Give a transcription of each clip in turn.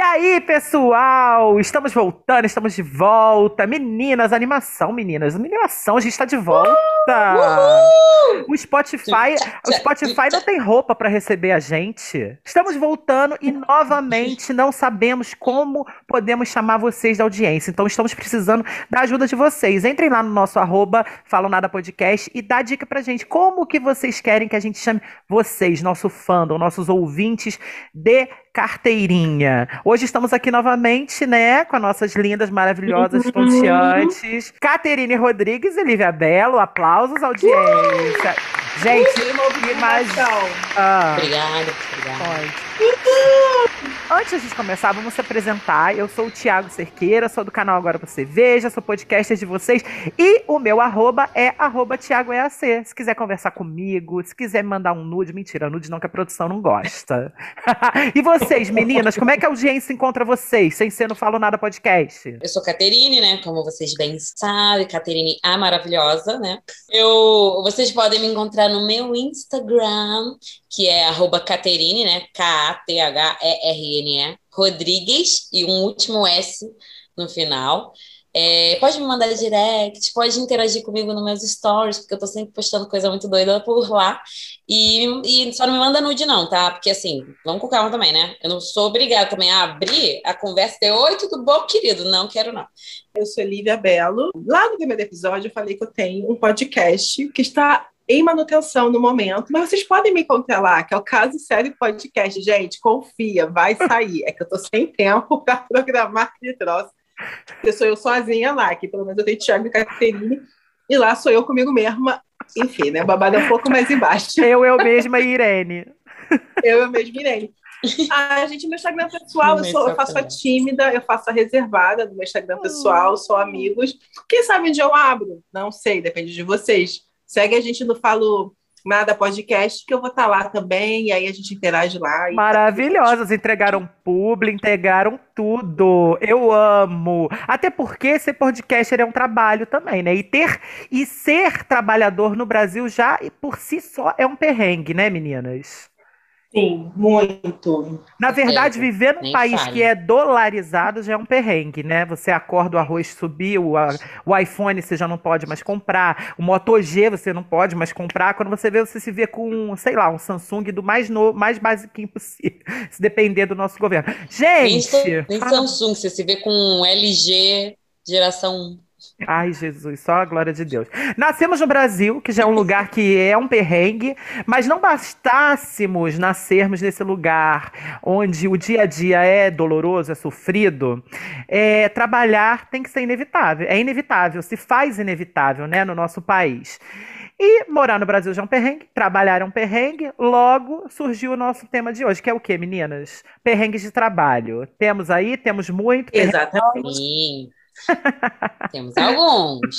E aí, pessoal? Estamos voltando, estamos de volta. Meninas, animação, meninas. Animação, a gente está de volta. Uhul! O Spotify, o Spotify não tem roupa para receber a gente. Estamos voltando e novamente não sabemos como podemos chamar vocês da audiência. Então estamos precisando da ajuda de vocês. Entrem lá no nosso arroba Falam Nada Podcast e dá dica pra gente. Como que vocês querem que a gente chame vocês, nosso fandom, nossos ouvintes de carteirinha. Hoje estamos aqui novamente, né, com as nossas lindas, maravilhosas, estonteantes, Caterine Rodrigues e Lívia Belo. Aplausos, audiência. Gente, imagina. Ah, obrigada, obrigada. Antes de a gente começar, vamos se apresentar. Eu sou o Thiago Cerqueira, sou do canal Agora Você Veja, sou podcaster de vocês. E o meu arroba é arroba ThiagoEAC. Se quiser conversar comigo, se quiser me mandar um nude, mentira, nude não, que a produção não gosta. e vocês, meninas, como é que a audiência encontra vocês, sem ser no Falo Nada Podcast? Eu sou Caterine, né? Como vocês bem sabem, Caterine a maravilhosa, né? Eu, vocês podem me encontrar no meu Instagram, que é arroba Caterine, né? K-A-T-H-E-R-E Rodrigues e um último S no final. É, pode me mandar direct, pode interagir comigo nos meus stories, porque eu tô sempre postando coisa muito doida por lá. E, e só não me manda nude, não, tá? Porque assim, vamos com calma também, né? Eu não sou obrigada também a abrir a conversa de oi, tudo bom, querido? Não quero, não. Eu sou Lívia Belo. Lá no primeiro episódio, eu falei que eu tenho um podcast que está em manutenção no momento, mas vocês podem me encontrar lá, que é o Caso Sério Podcast. Gente, confia, vai sair. É que eu tô sem tempo para programar aquele troço. Porque sou eu sozinha lá, que pelo menos eu tenho Thiago e Caterine, e lá sou eu comigo mesma. Enfim, né? O babado é um pouco mais embaixo. Eu, eu mesma e Irene. eu, eu mesma Irene. Ah, gente, meu Instagram pessoal, eu, sou, eu faço a tímida, eu faço a reservada do meu Instagram pessoal, sou amigos. Quem sabe onde eu abro? Não sei, depende de vocês. Segue a gente no Falo Nada Podcast, que eu vou estar tá lá também, e aí a gente interage lá. Tá Maravilhosas, entregaram publi, entregaram tudo. Eu amo. Até porque ser podcaster é um trabalho também, né? E ter e ser trabalhador no Brasil já por si só é um perrengue, né, meninas? Sim, muito. Na verdade, é, viver num país que é dolarizado já é um perrengue, né? Você acorda, o arroz subiu, a, o iPhone você já não pode mais comprar, o Moto G você não pode mais comprar. Quando você vê, você se vê com, sei lá, um Samsung do mais novo, mais básico possível, se depender do nosso governo. Gente! Nem, nem Samsung, você se vê com um LG geração Ai, Jesus, só a glória de Deus. Nascemos no Brasil, que já é um lugar que é um perrengue, mas não bastássemos nascermos nesse lugar onde o dia a dia é doloroso, é sofrido, é, trabalhar tem que ser inevitável. É inevitável, se faz inevitável né, no nosso país. E morar no Brasil já é um perrengue, trabalhar é um perrengue, logo surgiu o nosso tema de hoje, que é o quê, meninas? Perrengues de trabalho. Temos aí, temos muito. Exatamente. Temos alguns.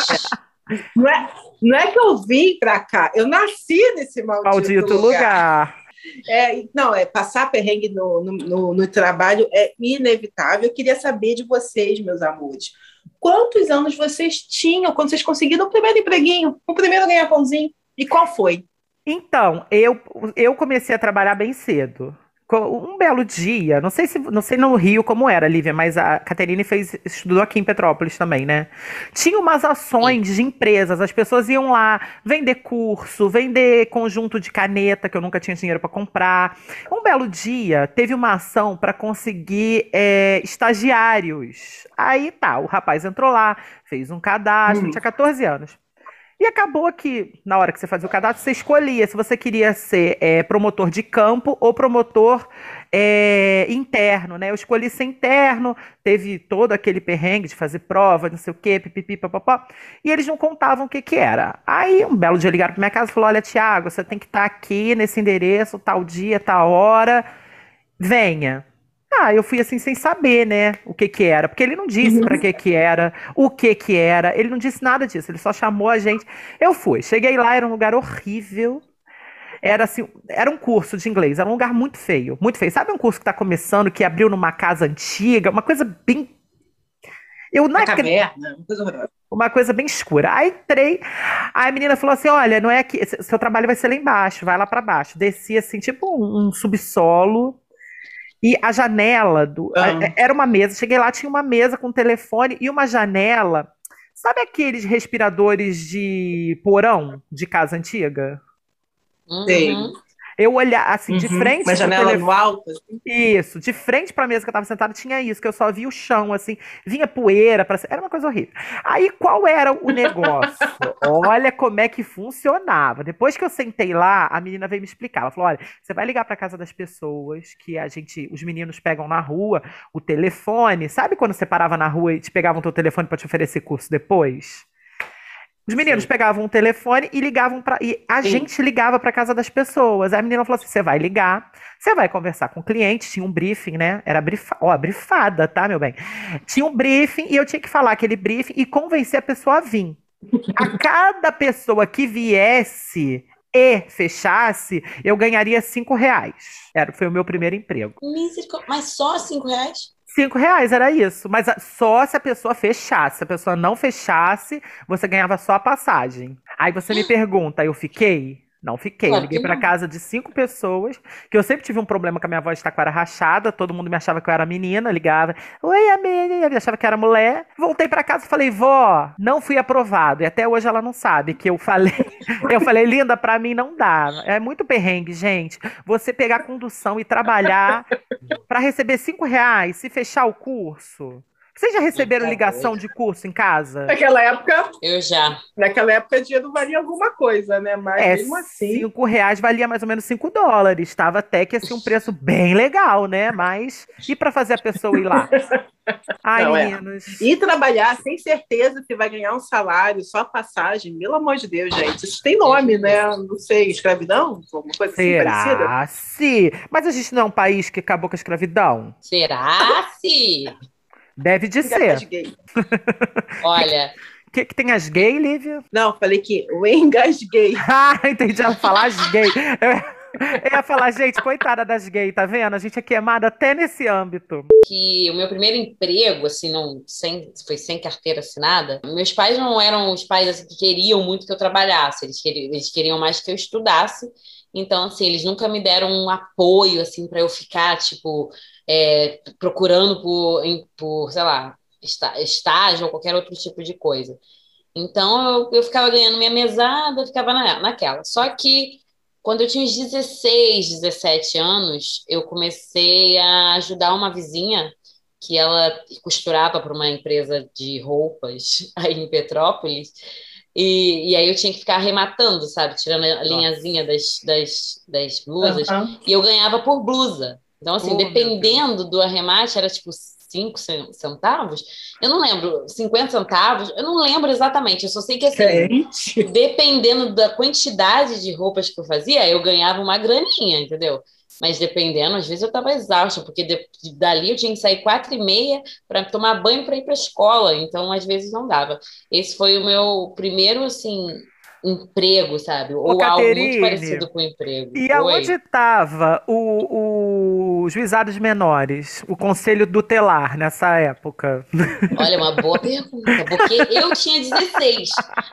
Não é, não é que eu vim para cá, eu nasci nesse maldito, maldito lugar. lugar. É, não, é passar perrengue no, no, no, no, trabalho é inevitável. Eu queria saber de vocês, meus amores. Quantos anos vocês tinham quando vocês conseguiram o primeiro empreguinho, o primeiro ganha-pãozinho? E qual foi? Então, eu, eu comecei a trabalhar bem cedo um belo dia, não sei se não sei no Rio como era, Lívia, mas a Caterine fez estudou aqui em Petrópolis também, né? Tinha umas ações Sim. de empresas, as pessoas iam lá vender curso, vender conjunto de caneta que eu nunca tinha dinheiro para comprar. Um belo dia teve uma ação para conseguir é, estagiários. Aí tá, o rapaz entrou lá, fez um cadastro, hum. tinha 14 anos. E acabou que, na hora que você fazia o cadastro, você escolhia se você queria ser é, promotor de campo ou promotor é, interno, né? Eu escolhi ser interno, teve todo aquele perrengue de fazer prova, não sei o quê, pipipi, papapá, e eles não contavam o que que era. Aí, um belo dia ligaram para minha casa e falou, olha, Tiago, você tem que estar tá aqui nesse endereço, tal dia, tal hora, venha. Ah, eu fui assim sem saber, né, o que que era, porque ele não disse uhum. para que que era, o que que era, ele não disse nada disso, ele só chamou a gente. Eu fui, cheguei lá, era um lugar horrível. Era assim, era um curso de inglês, era um lugar muito feio, muito feio. Sabe um curso que está começando, que abriu numa casa antiga, uma coisa bem eu não caverna, uma coisa. Uma coisa bem escura. Aí entrei, aí a menina falou assim: olha, não é aqui, seu trabalho vai ser lá embaixo, vai lá para baixo. Desci assim, tipo um, um subsolo E a janela do. Ah. a- Era uma mesa. Cheguei lá, tinha uma mesa com telefone e uma janela. Sabe aqueles respiradores de porão de casa antiga? Uhum. Eu olhar assim, de Uhum. frente Uma janela telefone. no alto. assim. Isso, de frente pra mesa que eu tava sentada tinha isso, que eu só via o chão, assim, vinha poeira, pra... era uma coisa horrível. Aí qual era o negócio? Olha como é que funcionava. Depois que eu sentei lá, a menina veio me explicar. Ela falou: olha, você vai ligar pra casa das pessoas que a gente, os meninos pegam na rua, o telefone. Sabe quando você parava na rua e te pegavam teu telefone pra te oferecer curso depois? Os meninos Sim. pegavam o telefone e ligavam para e a Sim. gente ligava para casa das pessoas. Aí a menina falou assim: "Você vai ligar, você vai conversar com o cliente, tinha um briefing, né? Era brifa, ó, brifada, tá, meu bem? Tinha um briefing e eu tinha que falar aquele briefing e convencer a pessoa a vir. A cada pessoa que viesse e fechasse, eu ganharia cinco reais. Era, foi o meu primeiro emprego. Mas só cinco reais? Cinco reais era isso. Mas a- só se a pessoa fechasse. Se a pessoa não fechasse, você ganhava só a passagem. Aí você me pergunta, eu fiquei? Não fiquei. Claro Liguei que pra não. casa de cinco pessoas, que eu sempre tive um problema com a minha voz de taquara rachada, todo mundo me achava que eu era menina, ligava, oi, amiga, eu achava que era mulher. Voltei pra casa e falei, vó, não fui aprovado. E até hoje ela não sabe que eu falei. eu falei, linda, pra mim não dá. É muito perrengue, gente. Você pegar condução e trabalhar pra receber cinco reais, se fechar o curso. Vocês já receberam Tá ligação doido. de curso em casa? Naquela época, Eu já. naquela época, dinheiro valia alguma coisa, né? Mas É, mesmo assim. cinco reais valia mais ou menos cinco dólares. Estava até que assim um preço bem legal, né? Mas e para fazer a pessoa ir lá? Ai, Não, é. meninos. E trabalhar sem certeza que vai ganhar um salário, só passagem, pelo amor de Deus, gente. Isso tem nome, né? Não sei, escravidão? Alguma coisa assim parecida? Será? Se. Mas a gente não é um país que acabou com a escravidão? Será se? Deve de ser. gay. Olha, O que, que tem as gay, Lívia? Não, falei que o engasguei. Ah, entendi. Ela falar as gay. Eu... Eu ia falar, gente, coitada das gay, tá vendo? A gente é queimada até nesse âmbito. que o meu primeiro emprego, assim, não, sem, foi sem carteira assinada. Meus pais não eram os pais assim, que queriam muito que eu trabalhasse, eles queriam, eles queriam mais que eu estudasse. Então, assim, eles nunca me deram um apoio, assim, para eu ficar, tipo, é, procurando por, em- por, sei lá, está- estágio ou qualquer outro tipo de coisa. Então, eu, eu ficava ganhando minha mesada, ficava na, naquela. Só que quando eu tinha uns 16, 17 anos, eu comecei a ajudar uma vizinha que ela costurava para uma empresa de roupas aí em Petrópolis. E, e aí eu tinha que ficar arrematando, sabe? Tirando a linhazinha das, das, das blusas. Aham. E eu ganhava por blusa. Então, assim, Oh, dependendo do arremate, era tipo 5 centavos. Eu não lembro, 50 centavos, eu não lembro exatamente. Eu só sei que assim, Gente. dependendo da quantidade de roupas que eu fazia, eu ganhava uma graninha, entendeu? Mas dependendo, às vezes eu estava exausta, porque de- dali eu tinha que sair quatro e meia para tomar banho para ir para a escola, então às vezes não dava. Esse foi o meu primeiro, assim, emprego, sabe? Ou algo Caterine, muito parecido com emprego. E Oi. aonde estava o, o juizados menores, o conselho tutelar nessa época? Olha, uma boa pergunta, porque eu tinha 16,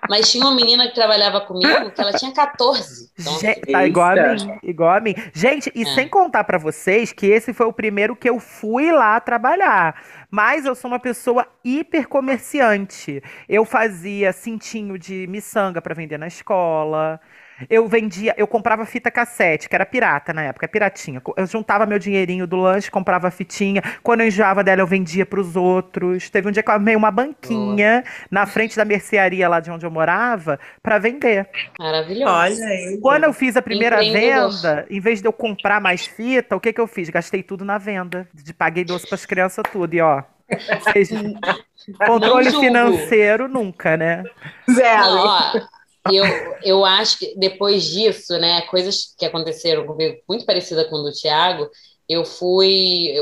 mas tinha uma menina que trabalhava comigo que ela tinha 14. Então, assim, Gente, tá igual a mim, igual a mim. Gente, e É. sem contar pra vocês que esse foi o primeiro que eu fui lá trabalhar. Mas eu sou uma pessoa hiper comerciante. Eu fazia cintinho de miçanga pra vender na escola. Eu vendia, eu comprava fita cassete, que era pirata na época, piratinha. Eu juntava meu dinheirinho do lanche, comprava a fitinha. Quando eu enjoava dela, eu vendia pros outros. Teve um dia que eu armei uma banquinha na frente da mercearia lá de onde eu morava pra vender. maravilhoso. Olha aí. Quando eu fiz a primeira venda, em vez de eu comprar mais fita, o que que eu fiz? Gastei tudo na venda. De, paguei doce pras crianças, tudo. E ó, controle financeiro nunca, né? Zero. Não, ó, eu, eu acho que depois disso, né, coisas que aconteceram comigo, muito parecida com o do Thiago, eu fui.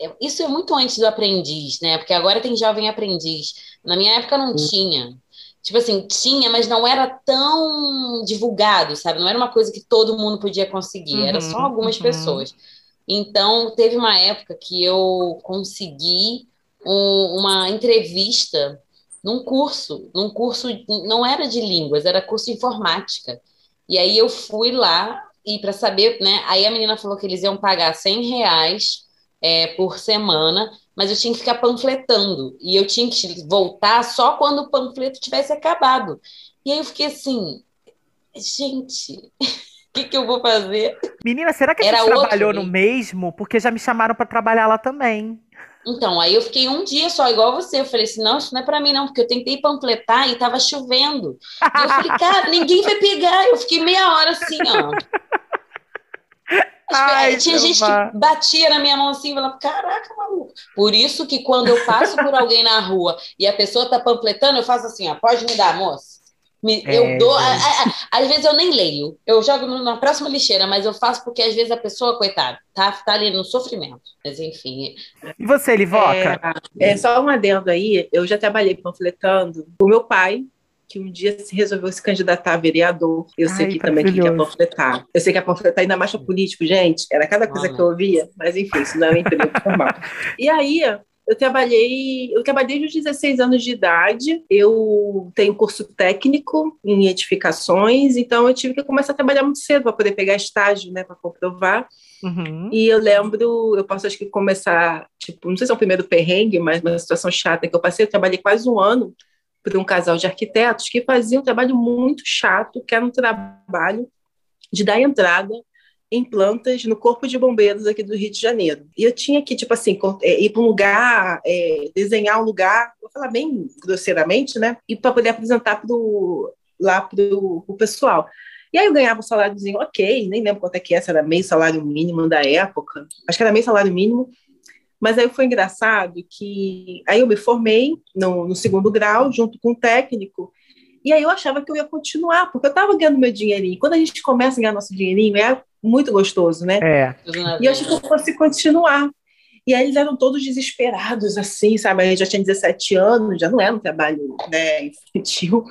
eu- isso é muito antes do aprendiz, né? Porque agora tem jovem aprendiz. Na minha época não tinha. Tipo assim, tinha, mas não era tão divulgado, sabe? Não era uma coisa que todo mundo podia conseguir, era só Uhum, algumas uhum. pessoas. Então, teve uma época que eu consegui um- uma entrevista num curso, num curso, não era de línguas, era curso de informática. E aí eu fui lá e para saber, né? Aí a menina falou que eles iam pagar 100 reais é, por semana, mas eu tinha que ficar panfletando. E eu tinha que voltar só quando o panfleto tivesse acabado. E aí eu fiquei assim, gente, o que, que eu vou fazer? Menina, será que Era você outro trabalhou no mesmo? Porque já me chamaram pra trabalhar lá também. Então, aí eu fiquei um dia só, igual você. Eu falei assim, não, isso não é pra mim não, porque eu tentei panfletar e tava chovendo. E eu falei, cara, ninguém vai pegar. Eu fiquei meia hora assim, ó. Ai, Tinha gente que batia na minha mão assim e falava, caraca, maluco. Por isso que quando eu passo por alguém na rua e a pessoa tá panfletando, eu faço assim, ó, pode me dar, moço? Me- É, eu dou. a- a- a- às vezes eu nem leio, eu jogo na próxima lixeira, mas eu faço porque às vezes a pessoa, coitada, tá, tá ali no sofrimento. Mas enfim, E você, Livoca? É, é, só um adendo aí, eu já trabalhei panfletando o meu pai, que um dia se resolveu se candidatar a vereador. Eu sei Ai, que também que quer panfletar. Eu sei que é panfletar ainda mais político, gente. Era cada coisa Ah, que eu ouvia, mas enfim, isso não é um emprego formal. E aí, eu trabalhei, eu trabalhei desde os 16 anos de idade. Eu tenho curso técnico em edificações, então eu tive que começar a trabalhar muito cedo para poder pegar estágio, né, para comprovar. Uhum. E eu lembro, eu posso acho que começar, tipo, não sei se é o primeiro perrengue, mas uma situação chata que eu passei, eu trabalhei quase um ano para um casal de arquitetos que fazia um trabalho muito chato, que era um trabalho de dar entrada em plantas no corpo de bombeiros aqui do Rio de Janeiro. E eu tinha que, tipo assim, é, ir para um lugar, é, desenhar um lugar, vou falar bem grosseiramente, né? E para poder apresentar pro, lá para o pessoal. E aí eu ganhava um saláriozinho ok, nem lembro quanto é que é, era meio salário mínimo da época, acho que era meio salário mínimo, mas aí foi engraçado que aí eu me formei no, no segundo grau, junto com o técnico, e aí eu achava que eu ia continuar, porque eu estava ganhando meu dinheirinho. Quando a gente começa a ganhar nosso dinheirinho, é muito gostoso, né? É. E eu achei que eu fosse continuar. E aí eles eram todos desesperados, assim, sabe? A gente já tinha 17 anos, já não era um trabalho né, infantil.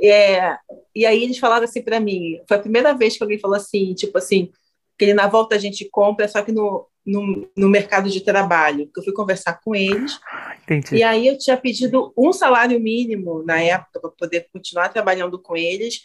É, e aí eles falaram assim para mim, foi a primeira vez que alguém falou assim, tipo assim, que na volta a gente compra, só que no, no, no mercado de trabalho. Que eu fui conversar com eles, Entendi. e aí eu tinha pedido um salário mínimo na época para poder continuar trabalhando com eles.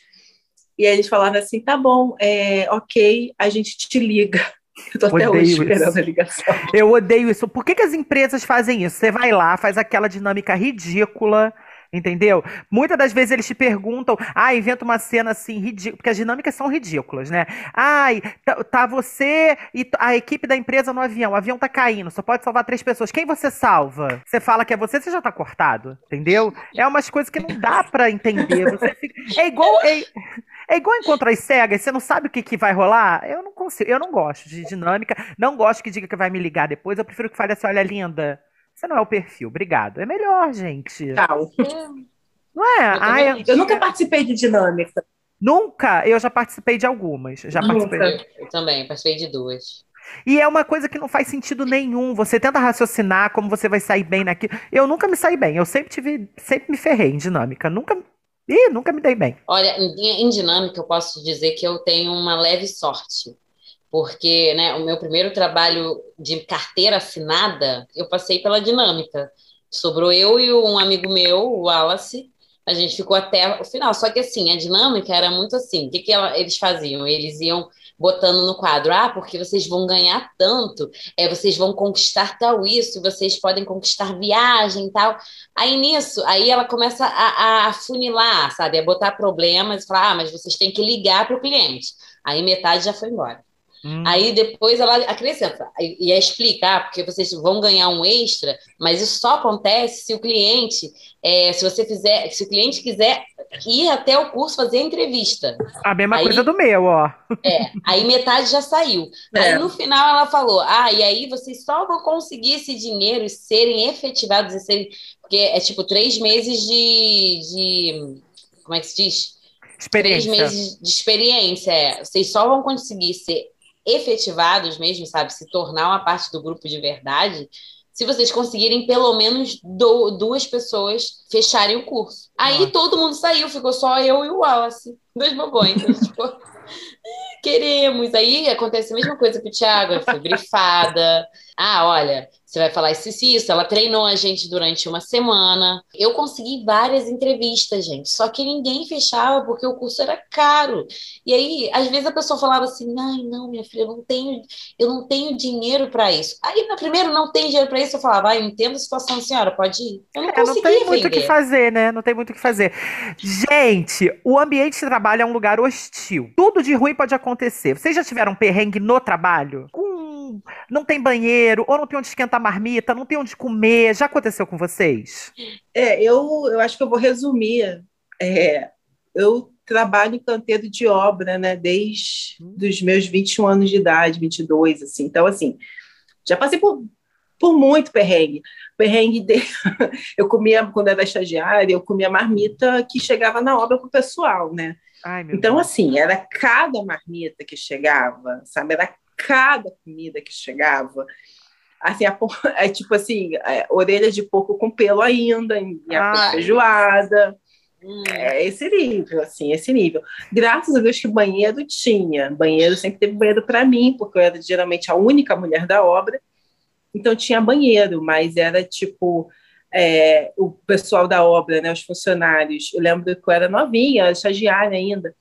E aí eles falaram assim: tá bom, é, ok, a gente te liga. Eu tô até Odeio hoje isso. esperando a ligação. Eu odeio isso. Por que, que as empresas fazem isso? Você vai lá, faz aquela dinâmica ridícula. Entendeu? Muitas das vezes eles te perguntam, ah, inventa uma cena assim, ridícula, porque as dinâmicas são ridículas, né? Ai, tá, tá você e a equipe da empresa no avião, o avião tá caindo, só pode salvar três pessoas. Quem você salva? Você fala que é você, você já tá cortado, entendeu? É umas coisas que não dá pra entender. Fica- É igual. É... É igual encontro as cegas, você não sabe o que, que vai rolar? Eu não consigo, eu não gosto de dinâmica, não gosto que diga que vai me ligar depois, eu prefiro que fale assim, olha, linda, você não é o perfil, obrigado. É melhor, gente. Tal. Não é? Eu Ai, Eu nunca participei de dinâmica. nunca, eu já participei de algumas, já Nunca. participei. Eu também, participei de duas. E é uma coisa que não faz sentido nenhum. Você tenta raciocinar como você vai sair bem naquilo. Eu nunca me saí bem. Eu sempre tive, sempre me ferrei em dinâmica. Nunca, ih, nunca me dei bem. Olha, em, em dinâmica, eu posso dizer que eu tenho uma leve sorte, porque, né, o meu primeiro trabalho de carteira assinada, eu passei pela dinâmica. Sobrou eu e um amigo meu, o Wallace, a gente ficou até o final. Só que, assim, a dinâmica era muito assim: o que, que ela- eles faziam? Eles iam botando no quadro, ah, porque vocês vão ganhar tanto, é, vocês vão conquistar tal isso, vocês podem conquistar viagem e tal. Aí nisso, aí ela começa a, a funilar, sabe? A botar problemas e falar, ah, mas vocês têm que ligar para o cliente. Aí metade já foi embora. Hum. Aí depois ela acrescenta e e explica, ah, porque vocês vão ganhar um extra, mas isso só acontece se o cliente, é, se você fizer, se o cliente quiser ir até o curso fazer a entrevista. A mesma aí- coisa do meu, ó. Aí metade já saiu. É. Aí no final ela falou: Ah, e aí vocês só vão conseguir esse dinheiro e serem efetivados e serem. Porque é tipo três meses de. de como é que se diz? Três Experiência. meses de experiência. É. Vocês só vão conseguir ser efetivados mesmo, sabe? Se tornar uma parte do grupo de verdade. Se vocês conseguirem pelo menos do- duas pessoas fecharem o curso. Aí Nossa. todo mundo saiu, ficou só eu e o Wallace, dois bobões. Então, tipo, queremos. Aí acontece a mesma coisa com o Thiago, eu fui brifada. Ah, olha, você vai falar isso e isso. Ela treinou a gente durante uma semana. Eu consegui várias entrevistas, gente. Só que ninguém fechava porque o curso era caro. E aí, às vezes a pessoa falava assim: "Ai, não, minha filha, eu não tenho, eu não tenho dinheiro para isso". Aí, no primeiro, não tem dinheiro para isso, eu falava: "Ah, eu entendo a situação, senhora, pode ir". Eu não É, não conseguia tem muito o que fazer, né? Não tem muito o que fazer. Gente, o ambiente de trabalho é um lugar hostil. Tudo de ruim pode acontecer. Vocês já tiveram perrengue no trabalho? Não tem banheiro, ou não tem onde esquentar marmita, não tem onde comer. Já aconteceu com vocês? É, eu, eu acho que eu vou resumir. É, eu trabalho em canteiro de obra, né, desde os meus 21 anos de idade, 22, assim. Então, assim, já passei por, por muito perrengue. Perrengue de... Eu comia, quando era estagiária, eu comia marmita que chegava na obra para o pessoal, né? Ai, Então, Deus. assim, era cada marmita que chegava, sabe? Era cada comida que chegava. Assim, a é tipo assim, é, orelha de porco com pelo ainda, em em feijoada. Hum, É esse nível, assim, esse nível. Graças a Deus que banheiro tinha. Banheiro sempre teve banheiro para mim, porque eu era geralmente a única mulher da obra. Então tinha banheiro, mas era tipo é, o pessoal da obra, né, os funcionários. Eu lembro que eu era novinha, estagiária ainda.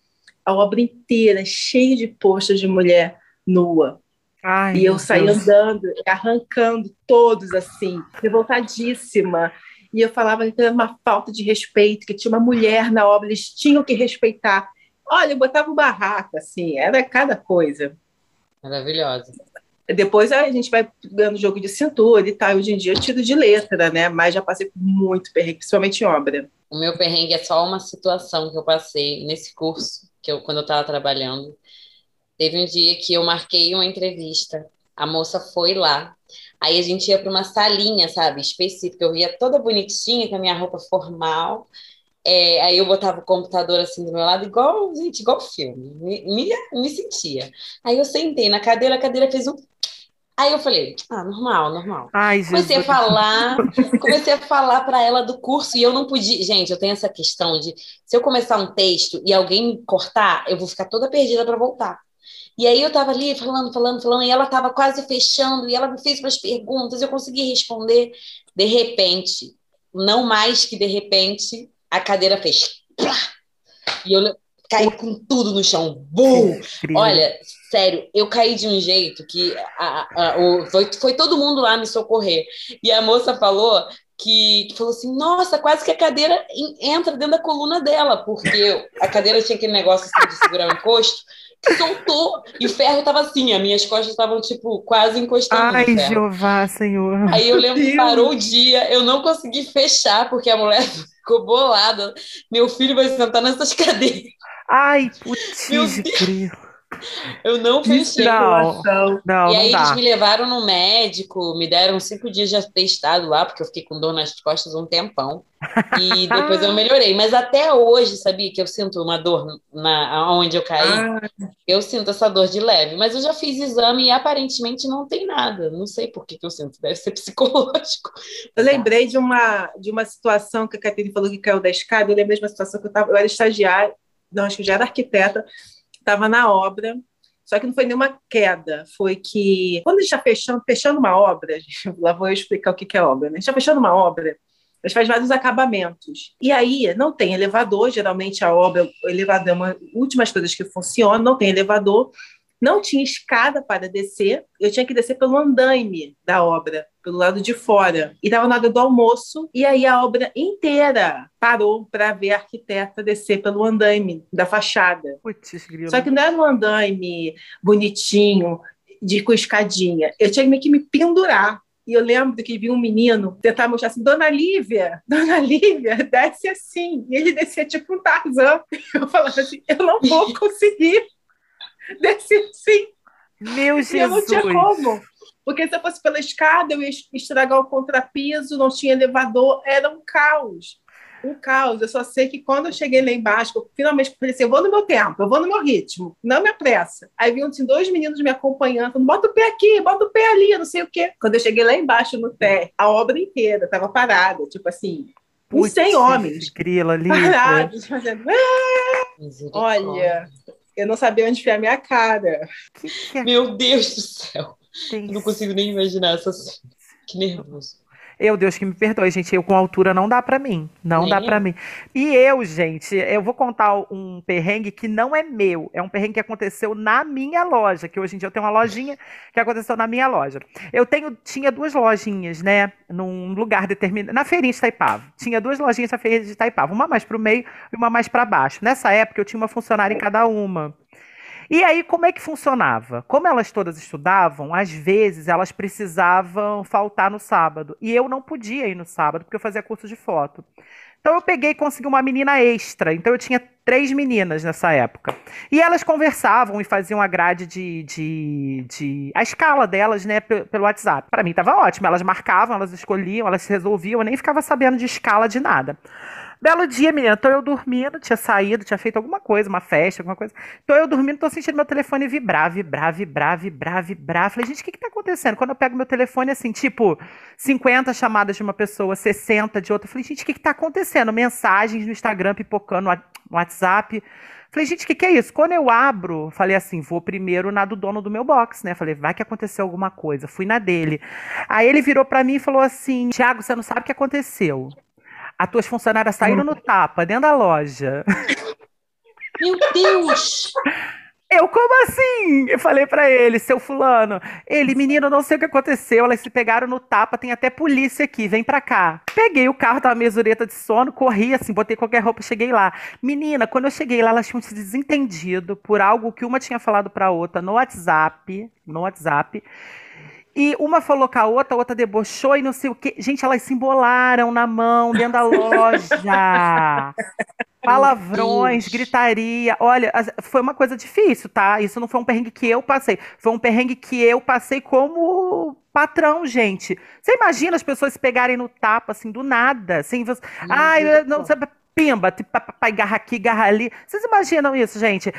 A obra inteira cheia de postas de mulher nua. Ai, E eu saí Deus. andando, arrancando todos assim, revoltadíssima. E eu falava que era uma falta de respeito, que tinha uma mulher na obra, eles tinham que respeitar. Olha, eu botava o barraco, assim, era cada coisa. maravilhosa. Depois a gente vai ganhando jogo de cintura e tal. Hoje em dia eu tiro de letra, né? Mas já passei por muito perrengue, principalmente em obra. O meu perrengue é só uma situação que eu passei nesse curso, que eu, quando eu estava trabalhando. Teve um dia que eu marquei uma entrevista, a moça foi lá, aí a gente ia para uma salinha, sabe, específica. Eu ia toda bonitinha, com a minha roupa formal. É, aí eu botava o computador assim do meu lado, igual, gente, igual filme. Me, me, me sentia. Aí eu sentei na cadeira, a cadeira fez um. Aí eu falei, ah, normal, normal. Ai, Comecei a falar, comecei a falar para ela do curso e eu não podia. Gente, eu tenho essa questão de se eu começar um texto e alguém me cortar, eu vou ficar toda perdida para voltar. E aí eu tava ali falando, falando, falando, e ela tava quase fechando, e ela me fez umas perguntas, eu consegui responder. De repente, não mais que de repente, a cadeira fez. plá! E eu caí com tudo no chão. Bum! Olha, sério, eu caí de um jeito que a- a- o- foi, foi todo mundo lá me socorrer. E a moça falou que, que falou assim: nossa, quase que a cadeira en- entra dentro da coluna dela, porque a cadeira tinha aquele negócio assim, de segurar o encosto, soltou e o ferro tava assim, as minhas costas estavam tipo quase encostando Ai. Jeová, Senhor. Aí eu lembro que parou o dia, eu não consegui fechar, porque a mulher ficou bolada. Meu filho vai sentar nessas cadeiras. Ai, Meu putz, Deus. Eu não fechei. Não. Situação. Não, e não aí eles me levaram no médico, me deram cinco dias de atestado lá, porque eu fiquei com dor nas costas um tempão. E depois eu melhorei. Mas até hoje, sabia que eu sinto uma dor na onde eu caí? Ah, Eu sinto essa dor de leve. Mas eu já fiz exame e aparentemente não tem nada. Não sei por que, que eu sinto. Deve ser psicológico. Eu lembrei de uma, de uma situação que a Catarina falou que caiu da escada. Eu lembrei de uma situação que eu, tava, eu era estagiária, não, acho que eu já era arquiteta, estava na obra, só que não foi nenhuma queda. Foi que, quando a gente está fechando, fechando uma obra, lá vou eu explicar o que é obra, né? A gente está fechando uma obra, a gente faz vários acabamentos. E aí, não tem elevador, geralmente a obra, o elevador é uma últimas coisas que funciona, não tem elevador. Não tinha escada para descer, eu tinha que descer pelo andaime da obra, pelo lado de fora. E estava na hora do almoço, e aí a obra inteira parou para ver a arquiteta descer pelo andaime da fachada. Putz. Só que não era um andaime bonitinho, de com escadinha. Eu tinha que me pendurar. E eu lembro que vi um menino tentar mostrar assim, Dona Lívia, Dona Lívia, desce assim. E ele descia tipo um Tarzan. Eu falava assim, eu não vou conseguir descer assim. Meu E eu não tinha Jesus. como. Porque se eu fosse pela escada, eu ia estragar o contrapiso, não tinha elevador, era um caos. Um caos. Eu só sei que quando eu cheguei lá embaixo, eu finalmente falei assim: eu vou no meu tempo, eu vou no meu ritmo, não me apressa. Aí vinham assim, dois meninos me acompanhando, falando, bota o pé aqui, bota o pé ali, não sei o quê. Quando eu cheguei lá embaixo no pé, a obra inteira estava parada, tipo assim, uns Putz, 100 homens Grila, parados, fazendo. "Ah. Olha, eu não sabia onde enfiar minha cara. Que que é? Meu Deus do céu. Tem Eu não consigo nem imaginar essa cena. Que nervoso. Eu, Deus que me perdoe, gente, eu com altura não dá pra mim. Não Nem dá pra mim. E eu, gente, eu vou contar um perrengue que não é meu. É um perrengue que aconteceu na minha loja, que hoje em dia eu tenho uma lojinha que aconteceu na minha loja. Eu tenho, tinha duas lojinhas, né, num lugar determinado, na feirinha de Itaipava. Tinha duas lojinhas na feirinha de Itaipava, uma mais pro meio e uma mais pra baixo. Nessa época eu tinha uma funcionária em cada uma. E aí, como é que funcionava? Como elas todas estudavam, às vezes elas precisavam faltar no sábado. E eu não podia ir no sábado, porque eu fazia curso de foto. Então eu peguei e consegui uma menina extra. Então eu tinha três meninas nessa época. E elas conversavam e faziam a grade de. de, de a escala delas, né, pe- pelo WhatsApp. Pra mim tava ótimo. Elas marcavam, elas escolhiam, elas resolviam, eu nem ficava sabendo de escala de nada. Belo dia, menina, tô eu dormindo, tinha saído, tinha feito alguma coisa, uma festa, alguma coisa. Tô eu dormindo, tô sentindo meu telefone vibrar, vibrar, vibrar, vibrar, vibrar. Falei, gente, o que que tá acontecendo? Quando eu pego meu telefone, assim, tipo, 50 chamadas de uma pessoa, 60 de outra. Falei, gente, o que que tá acontecendo? Mensagens no Instagram pipocando, no WhatsApp. Falei, gente, o que, que é isso? Quando eu abro, falei assim, vou primeiro na do dono do meu box, né? Falei, vai que aconteceu alguma coisa. Fui na dele. Aí ele virou pra mim e falou assim: Tiago, você não sabe o que aconteceu. As tuas funcionárias saíram no tapa, dentro da loja. Meu Deus! Eu, como assim? Eu falei pra ele, seu fulano. Ele, menino, não sei o que aconteceu. Elas se pegaram no tapa, tem até polícia aqui, vem pra cá. Peguei o carro, tava mesureta de sono, corri assim, botei qualquer roupa, cheguei lá. Menina, quando eu cheguei lá, elas tinham se desentendido por algo que uma tinha falado pra outra no WhatsApp, no WhatsApp. E uma falou com a outra, a outra debochou e não sei o quê. Gente, elas se embolaram na mão, dentro da loja. Palavrões, gritaria. Olha, foi uma coisa difícil, tá? Isso não foi um perrengue que eu passei. Foi um perrengue que eu passei como patrão, gente. Você imagina as pessoas se pegarem no tapa, assim, do nada, sem você. Ai, eu não sabe. Pimba, pá, garra aqui, garra ali. Vocês imaginam isso, gente?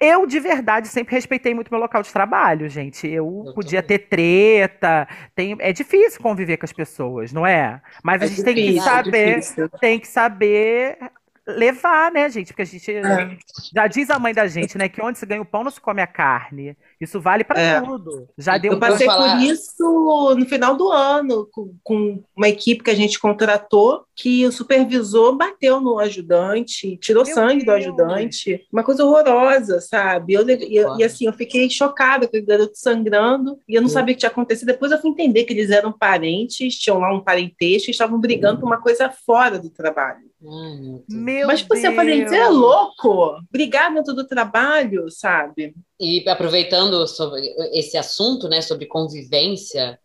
Eu, de verdade, sempre respeitei muito meu local de trabalho, gente. Eu, Eu podia também. ter treta. Tem... É difícil conviver com as pessoas, não é? Mas a É gente tem que difícil, é saber difícil. tem que saber levar, né, gente? Porque a gente É. já diz a mãe da gente, né, que onde se ganha o pão não se come a carne. Isso vale pra É. tudo. Já deu Eu passei por isso no final do ano, com, com uma equipe que a gente contratou, que o supervisor bateu no ajudante, tirou Meu sangue do Deus. ajudante. Uma coisa horrorosa, sabe? Eu, e, eu- e assim, eu fiquei chocada com o garoto sangrando, e eu não Sim. sabia o que tinha acontecido. Depois eu fui entender que eles eram parentes, tinham lá um parentesco, e estavam brigando por uma coisa fora do trabalho. Ai, meu Deus. Mas, tipo assim, eu falei, você é Deus. louco? Brigar dentro do trabalho, sabe? E aproveitando sobre esse assunto, né, sobre convivência,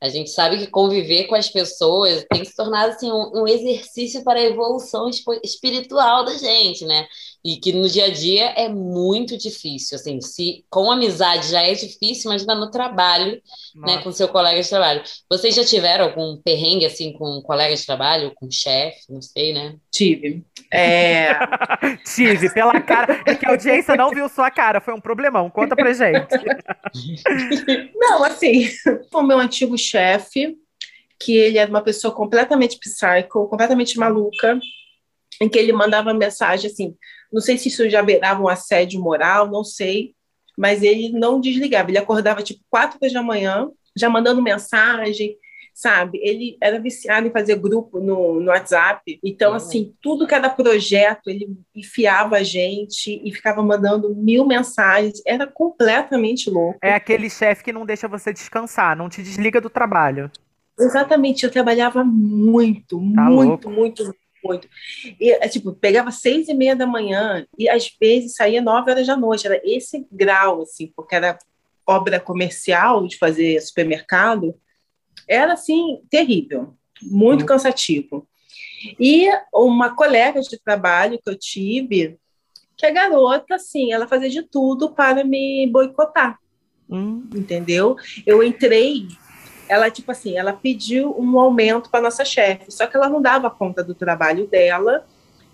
a gente sabe que conviver com as pessoas tem se tornado assim, um, um exercício para a evolução espiritual da gente, né? E que no dia a dia é muito difícil, assim, se com amizade já é difícil, imagina no trabalho, né, Nossa. com seu colega de trabalho. Vocês já tiveram algum perrengue assim com um colega de trabalho, com chefe, não sei, né? Tive. É, Tive, pela cara. É que a audiência não viu sua cara, foi um problemão. Conta pra gente. Não, assim, o meu antigo chefe, que ele era uma pessoa completamente psycho, completamente maluca, em que ele mandava mensagem assim, não sei se isso já beirava um assédio moral, não sei, mas ele não desligava, ele acordava tipo quatro horas da manhã, já mandando mensagem, sabe? Ele era viciado em fazer grupo no, no WhatsApp, então Uhum. assim, tudo que era projeto, ele enfiava a gente e ficava mandando mil mensagens, era completamente louco. É aquele chefe que não deixa você descansar, não te desliga do trabalho. Exatamente, eu trabalhava muito, Tá muito, louco. muito, muito. E, é, tipo, pegava seis e meia da manhã e às vezes saía nove horas da noite. Era esse grau, assim, porque era obra comercial de fazer supermercado. Era, assim, terrível, muito Hum. cansativo. E uma colega de trabalho que eu tive, que a garota, assim, ela fazia de tudo para me boicotar Hum, entendeu? Eu entrei, ela tipo assim, ela pediu um aumento para nossa chefe, só que ela não dava conta do trabalho dela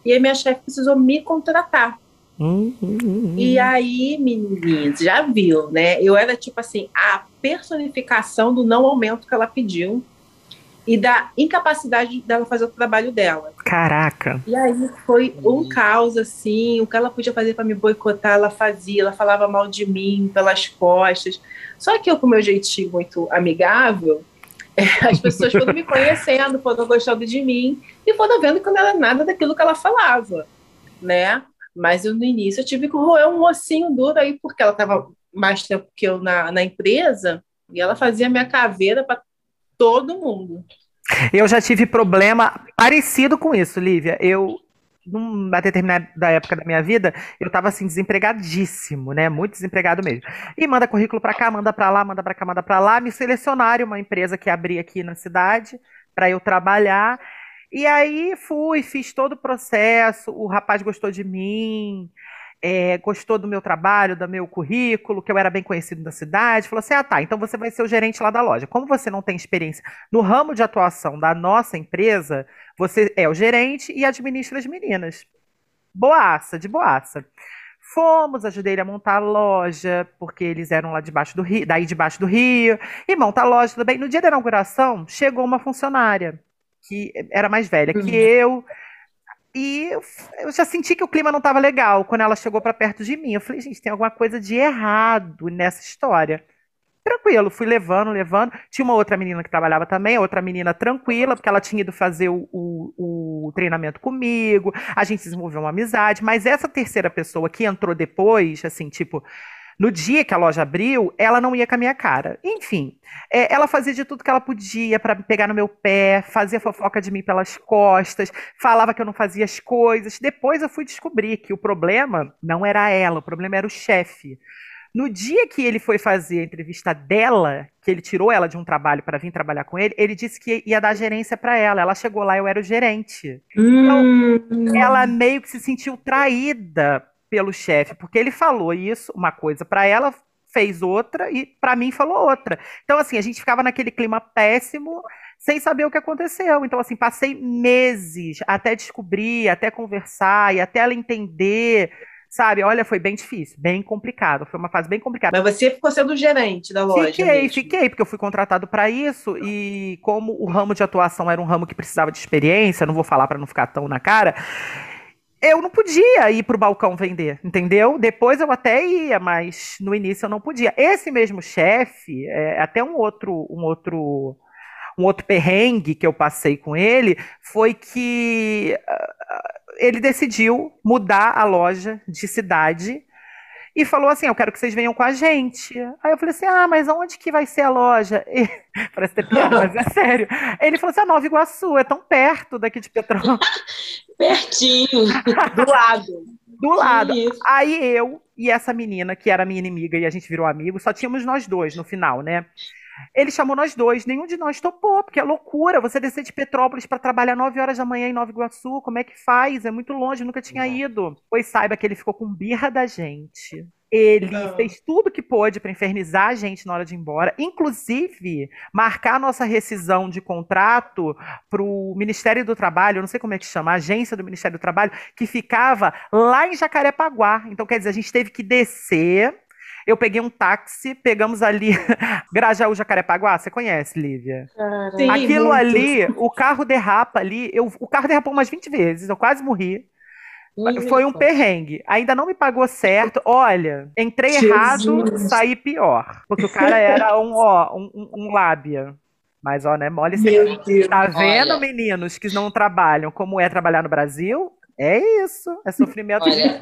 e a minha chefe precisou me contratar. hum, hum, hum, E aí, meninas, já viu, né? Eu era tipo assim, a personificação do não aumento que ela pediu e da incapacidade dela fazer o trabalho dela. Caraca. E aí foi um caos, assim, o que ela podia fazer para me boicotar, ela fazia, ela falava mal de mim pelas costas. Só que eu, com meu jeitinho muito amigável, As pessoas foram me conhecendo, foram gostando de mim e foram vendo que não era nada daquilo que ela falava, né? Mas eu, no início eu tive que roer um ossinho duro aí, porque ela estava mais tempo que eu na, na empresa e ela fazia minha caveira para todo mundo. Eu já tive problema parecido com isso, Lívia. Eu, numa determinada época da minha vida, eu estava assim desempregadíssimo, né? Muito desempregado mesmo. E manda currículo para cá, manda para lá, manda para cá, manda para lá. Me selecionaram uma empresa que abri aqui na cidade para eu trabalhar. E aí fui, fiz todo o processo. O rapaz gostou de mim é, gostou do meu trabalho, do meu currículo, que eu era bem conhecido da cidade, falou assim: ah, tá, então você vai ser o gerente lá da loja. Como você não tem experiência no ramo de atuação da nossa empresa, você é o gerente e administra as meninas. Boaça, de boaça. Fomos, ajudei ele a montar a loja, porque eles eram lá debaixo do rio, daí debaixo do rio, e monta a loja, tudo bem. No dia da inauguração, chegou uma funcionária que era mais velha uhum. que eu, e eu já senti que o clima não estava legal quando ela chegou para perto de mim. Eu falei, gente, tem alguma coisa de errado nessa história. Tranquilo, fui levando, levando. Tinha uma outra menina que trabalhava também, outra menina tranquila, porque ela tinha ido fazer o, o, o treinamento comigo. A gente desenvolveu uma amizade. Mas essa terceira pessoa que entrou depois, assim, tipo, no dia que a loja abriu, ela não ia com a minha cara. Enfim, é, ela fazia de tudo que ela podia para pegar no meu pé, fazia fofoca de mim pelas costas, falava que eu não fazia as coisas. Depois eu fui descobrir que o problema não era ela, o problema era o chefe. No dia que ele foi fazer a entrevista dela, que ele tirou ela de um trabalho para vir trabalhar com ele, ele disse que ia dar gerência para ela. Ela chegou lá, eu era o gerente. Então, hum. ela meio que se sentiu traída pelo chefe, porque ele falou isso, uma coisa para ela, fez outra e para mim falou outra. Então assim, a gente ficava naquele clima péssimo, sem saber o que aconteceu. Então assim, passei meses até descobrir, até conversar e até ela entender sabe? Olha, foi bem difícil, bem complicado. Foi uma fase bem complicada. Mas você ficou sendo gerente da loja? Fiquei, mesmo. fiquei, porque eu fui contratado para isso e como o ramo de atuação era um ramo que precisava de experiência, não vou falar para não ficar tão na cara eu não podia ir para o balcão vender, entendeu? Depois eu até ia, mas no início eu não podia. Esse mesmo chefe, é, até um outro, um outro, um outro perrengue que eu passei com ele foi que uh, ele decidiu mudar a loja de cidade e falou assim: Eu quero que vocês venham com a gente. Aí eu falei assim: Ah, mas onde que vai ser a loja? E, parece ter piada, mas é sério. Ele falou assim: A ah, Nova Iguaçu, é tão perto daqui de Petrópolis. Pertinho, do lado. Do lado. Isso. Aí eu e essa menina, que era minha inimiga e a gente virou amigo, só tínhamos nós dois no final, né? Ele chamou nós dois, nenhum de nós topou, porque é loucura você descer de Petrópolis para trabalhar 9 horas da manhã em Nova Iguaçu, como é que faz? É muito longe, nunca tinha ido. Pois saiba que ele ficou com birra da gente. Ele Não. fez tudo que pôde para infernizar a gente na hora de ir embora, inclusive marcar a nossa rescisão de contrato para o Ministério do Trabalho, não sei como é que chama, a agência do Ministério do Trabalho, que ficava lá em Jacarepaguá. Então, quer dizer, a gente teve que descer eu peguei um táxi, pegamos ali Grajaú Jacarepaguá, você conhece, Lívia? Sim, Aquilo muito. ali, o carro derrapa ali, eu, o carro derrapou umas 20 vezes, eu quase morri. Foi um perrengue. Ainda não me pagou certo. Olha, entrei Jesus. errado, saí pior. Porque o cara era um, ó, um, um lábia. Mas, ó, né, mole sem. Tá vendo, Olha. meninos que não trabalham como é trabalhar no Brasil? É isso. É sofrimento Olha,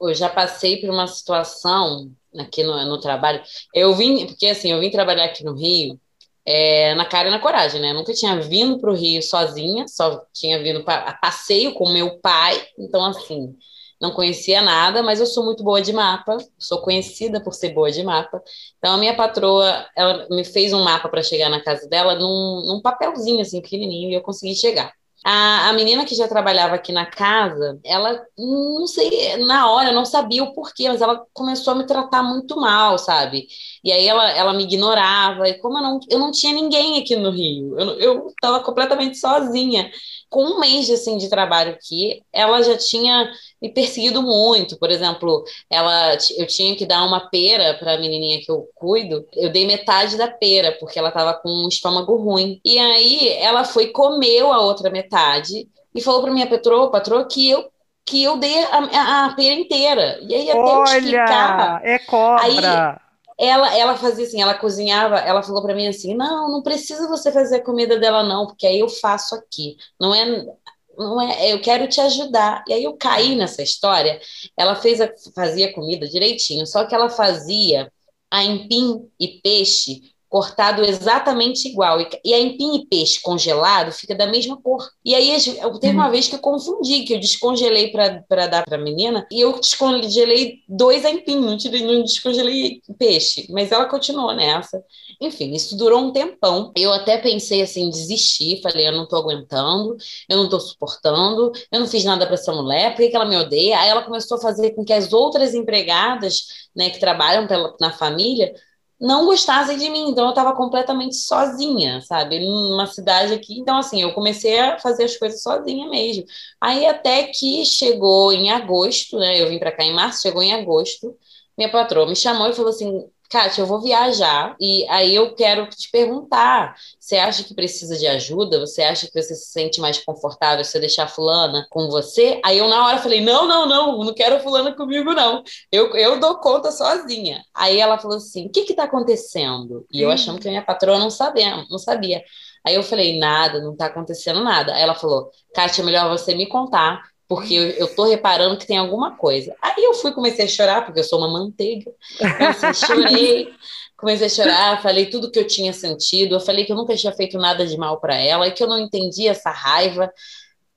eu já passei por uma situação aqui no, no trabalho. Eu vim, porque assim, eu vim trabalhar aqui no Rio é, na cara e na coragem, né? Eu nunca tinha vindo para o Rio sozinha, só tinha vindo a passeio com meu pai, então assim, não conhecia nada, mas eu sou muito boa de mapa, sou conhecida por ser boa de mapa. Então a minha patroa, ela me fez um mapa para chegar na casa dela num, num papelzinho assim pequenininho e eu consegui chegar. A, a menina que já trabalhava aqui na casa, ela, não sei, na hora, eu não sabia o porquê, mas ela começou a me tratar muito mal, sabe? E aí ela, ela me ignorava, e como eu não, eu não tinha ninguém aqui no Rio, eu estava completamente sozinha com um mês assim, de trabalho aqui, ela já tinha me perseguido muito. Por exemplo, ela, eu tinha que dar uma pera para a menininha que eu cuido. Eu dei metade da pera porque ela estava com um estômago ruim. E aí ela foi comeu a outra metade e falou para minha patroa, patroa que eu que eu dei a, a, a pera inteira. E aí até Olha, explicar. É cobra. Aí, ela, ela fazia assim, ela cozinhava, ela falou para mim assim: não, não precisa você fazer a comida dela, não, porque aí eu faço aqui. Não é. Não é, eu quero te ajudar. E aí eu caí nessa história. Ela fez a, fazia comida direitinho, só que ela fazia a empim e peixe cortado exatamente igual. E, a empim e peixe congelado fica da mesma cor. E aí eu teve uma uhum. vez que eu confundi, que eu descongelei para dar para a menina, e eu descongelei dois empim, não, não descongelei peixe. Mas ela continuou nessa. Enfim, isso durou um tempão. Eu até pensei assim, desistir, falei, eu não tô aguentando, eu não tô suportando, eu não fiz nada para essa mulher, por que, que ela me odeia? Aí ela começou a fazer com que as outras empregadas, né, que trabalham pela, na família, não gostassem de mim, então eu estava completamente sozinha, sabe? Numa cidade aqui, então assim, eu comecei a fazer as coisas sozinha mesmo. Aí até que chegou em agosto, né? Eu vim para cá em março, chegou em agosto, minha patroa me chamou e falou assim: Kátia, eu vou viajar e aí eu quero te perguntar: você acha que precisa de ajuda? Você acha que você se sente mais confortável se eu deixar fulana com você? Aí eu na hora falei: não, não, não, não quero fulana comigo, não. Eu, eu dou conta sozinha. Aí ela falou assim: o que que tá acontecendo? E eu achando que a minha patroa não sabia, não sabia. Aí eu falei: nada, não tá acontecendo nada. Aí ela falou: Kátia, é melhor você me contar porque eu, eu tô reparando que tem alguma coisa. Aí eu fui, comecei a chorar, porque eu sou uma manteiga. Assim, chorei, comecei a chorar, falei tudo que eu tinha sentido, eu falei que eu nunca tinha feito nada de mal para ela e que eu não entendia essa raiva.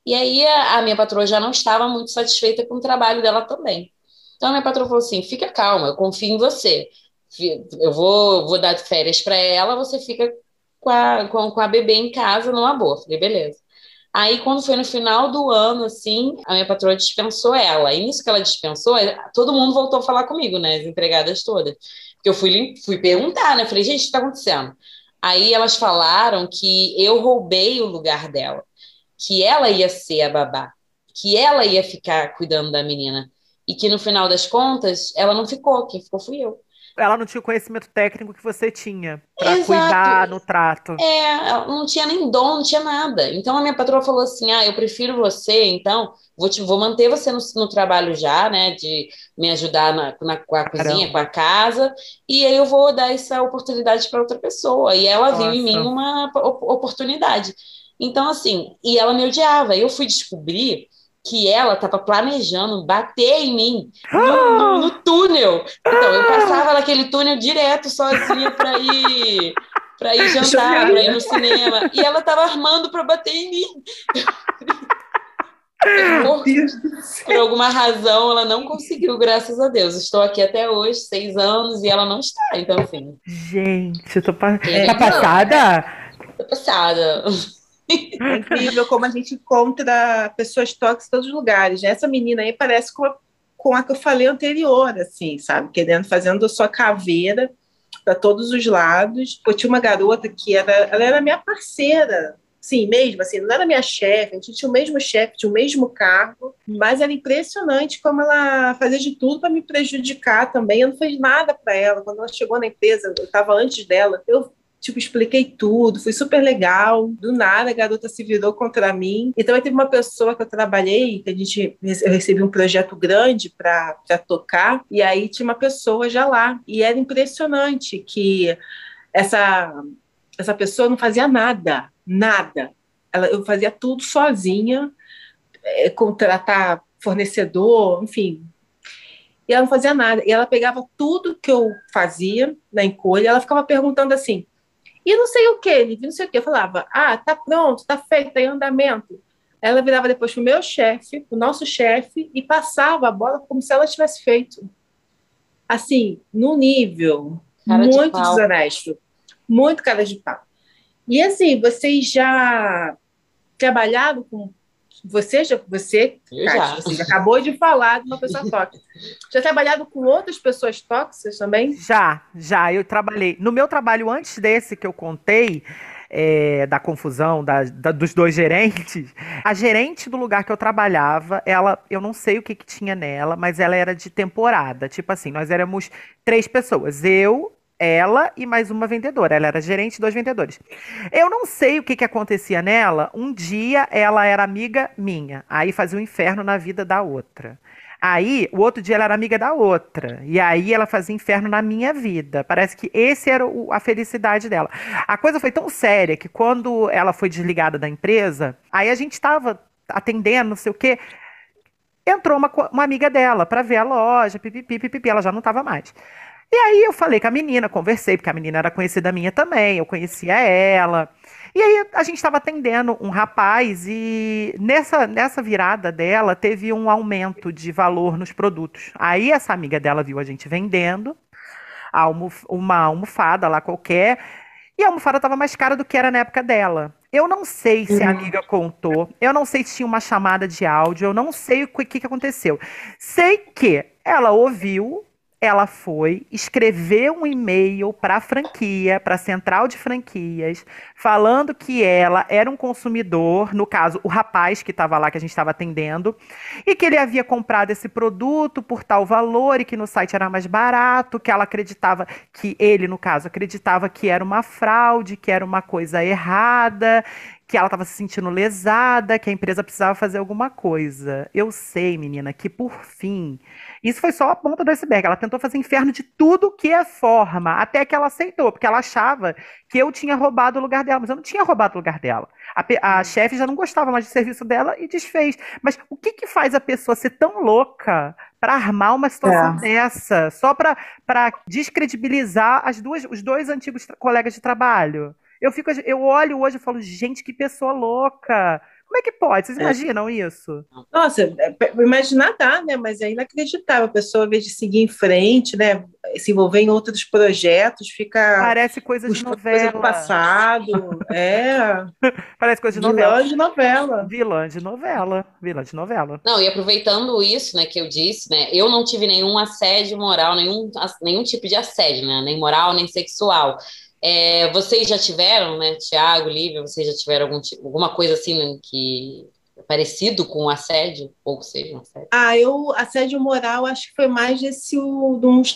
E aí a, a minha patroa já não estava muito satisfeita com o trabalho dela também. Então a minha patroa falou assim: fica calma, eu confio em você. Eu vou, vou dar férias para ela, você fica com a, com, com a bebê em casa numa boa. Falei, beleza. Aí, quando foi no final do ano, assim, a minha patroa dispensou ela. E nisso que ela dispensou, todo mundo voltou a falar comigo, né? As empregadas todas. Porque eu fui, fui perguntar, né? Falei, gente, o que está acontecendo? Aí elas falaram que eu roubei o lugar dela, que ela ia ser a babá, que ela ia ficar cuidando da menina. E que no final das contas, ela não ficou, quem ficou fui eu ela não tinha o conhecimento técnico que você tinha para cuidar no trato. É, ela não tinha nem dom, não tinha nada. Então a minha patroa falou assim: ah, eu prefiro você, então vou, te, vou manter você no, no trabalho já, né, de me ajudar na, na com a cozinha, Caramba. com a casa, e aí eu vou dar essa oportunidade para outra pessoa. E ela Nossa. viu em mim uma oportunidade. Então, assim, e ela me odiava. Eu fui descobrir que ela estava planejando bater em mim no, no, no, túnel. Então, eu passava naquele túnel direto sozinha para ir para ir jantar, para ir no cinema. E ela estava armando para bater em mim. Por, por, alguma razão, ela não conseguiu, graças a Deus. Estou aqui até hoje, seis anos, e ela não está. Então, assim. Gente, eu tô pa... é, tá passada? Tô passada. É incrível como a gente encontra pessoas tóxicas em todos os lugares. Né? Essa menina aí parece com a, com a que eu falei anterior, assim, sabe? Querendo, fazendo sua caveira para todos os lados. Eu tinha uma garota que era, ela era minha parceira, sim, mesmo, assim, não era minha chefe, a gente tinha o mesmo chefe, tinha o mesmo cargo, mas era impressionante como ela fazia de tudo para me prejudicar também. Eu não fiz nada para ela. Quando ela chegou na empresa, eu estava antes dela, eu tipo, expliquei tudo, foi super legal. Do nada a garota se virou contra mim. E também teve uma pessoa que eu trabalhei, que a gente eu recebi um projeto grande para tocar, e aí tinha uma pessoa já lá. E era impressionante que essa, essa pessoa não fazia nada, nada. Ela, eu fazia tudo sozinha, é, contratar fornecedor, enfim, e ela não fazia nada. E ela pegava tudo que eu fazia na encolha, ela ficava perguntando assim: e não sei o que, não sei o que. Eu falava, ah, tá pronto, tá feito, tá em andamento. Ela virava depois para o meu chefe, o nosso chefe, e passava a bola como se ela tivesse feito. Assim, no nível cara muito de desonesto. Muito cara de pau. E assim, vocês já trabalharam com você já, você, Kátia, você acabou de falar de uma pessoa tóxica. Já trabalhado com outras pessoas tóxicas também? Já, já. Eu trabalhei. No meu trabalho antes desse que eu contei, é, da confusão da, da, dos dois gerentes, a gerente do lugar que eu trabalhava, ela, eu não sei o que, que tinha nela, mas ela era de temporada. Tipo assim, nós éramos três pessoas. Eu, ela e mais uma vendedora. Ela era gerente dos vendedores. Eu não sei o que, que acontecia nela. Um dia ela era amiga minha. Aí fazia um inferno na vida da outra. Aí, o outro dia ela era amiga da outra. E aí ela fazia inferno na minha vida. Parece que esse era o, a felicidade dela. A coisa foi tão séria que quando ela foi desligada da empresa, aí a gente estava atendendo, não sei o quê. Entrou uma, uma amiga dela para ver a loja, pipipi, pipipi, ela já não estava mais. E aí eu falei com a menina, conversei, porque a menina era conhecida minha também, eu conhecia ela. E aí a gente estava atendendo um rapaz e nessa, nessa virada dela teve um aumento de valor nos produtos. Aí essa amiga dela viu a gente vendendo almof uma almofada lá qualquer e a almofada estava mais cara do que era na época dela. Eu não sei se a uhum. amiga contou, eu não sei se tinha uma chamada de áudio, eu não sei o que, que aconteceu. Sei que ela ouviu ela foi escrever um e-mail para a franquia, para a central de franquias, falando que ela era um consumidor, no caso, o rapaz que estava lá, que a gente estava atendendo, e que ele havia comprado esse produto por tal valor e que no site era mais barato, que ela acreditava que ele, no caso, acreditava que era uma fraude, que era uma coisa errada, que ela estava se sentindo lesada, que a empresa precisava fazer alguma coisa. Eu sei, menina, que por fim isso foi só a ponta do iceberg. Ela tentou fazer inferno de tudo que é forma, até que ela aceitou, porque ela achava que eu tinha roubado o lugar dela, mas eu não tinha roubado o lugar dela. A, a chefe já não gostava mais do serviço dela e desfez. Mas o que, que faz a pessoa ser tão louca para armar uma situação é. dessa, só para descredibilizar as duas, os dois antigos colegas de trabalho? Eu fico, eu olho hoje e falo, gente, que pessoa louca. Como é que pode? Vocês é. imaginam isso? Nossa, é, imaginar dá, né? Mas é inacreditável. A pessoa, ao invés de seguir em frente, né? Se envolver em outros projetos, fica. Parece coisa de novela. Coisa do passado. é. Parece coisa de novela. Vilã de novela. Vilã de novela. Vilã de novela. Não, e aproveitando isso, né, que eu disse, né? Eu não tive nenhum assédio moral, nenhum, nenhum tipo de assédio, né? Nem moral, nem sexual. É, vocês já tiveram, né, Tiago, Lívia, vocês já tiveram algum, alguma coisa assim né, que parecido com assédio, ou seja, um assédio? Ah, eu, assédio moral, acho que foi mais desse,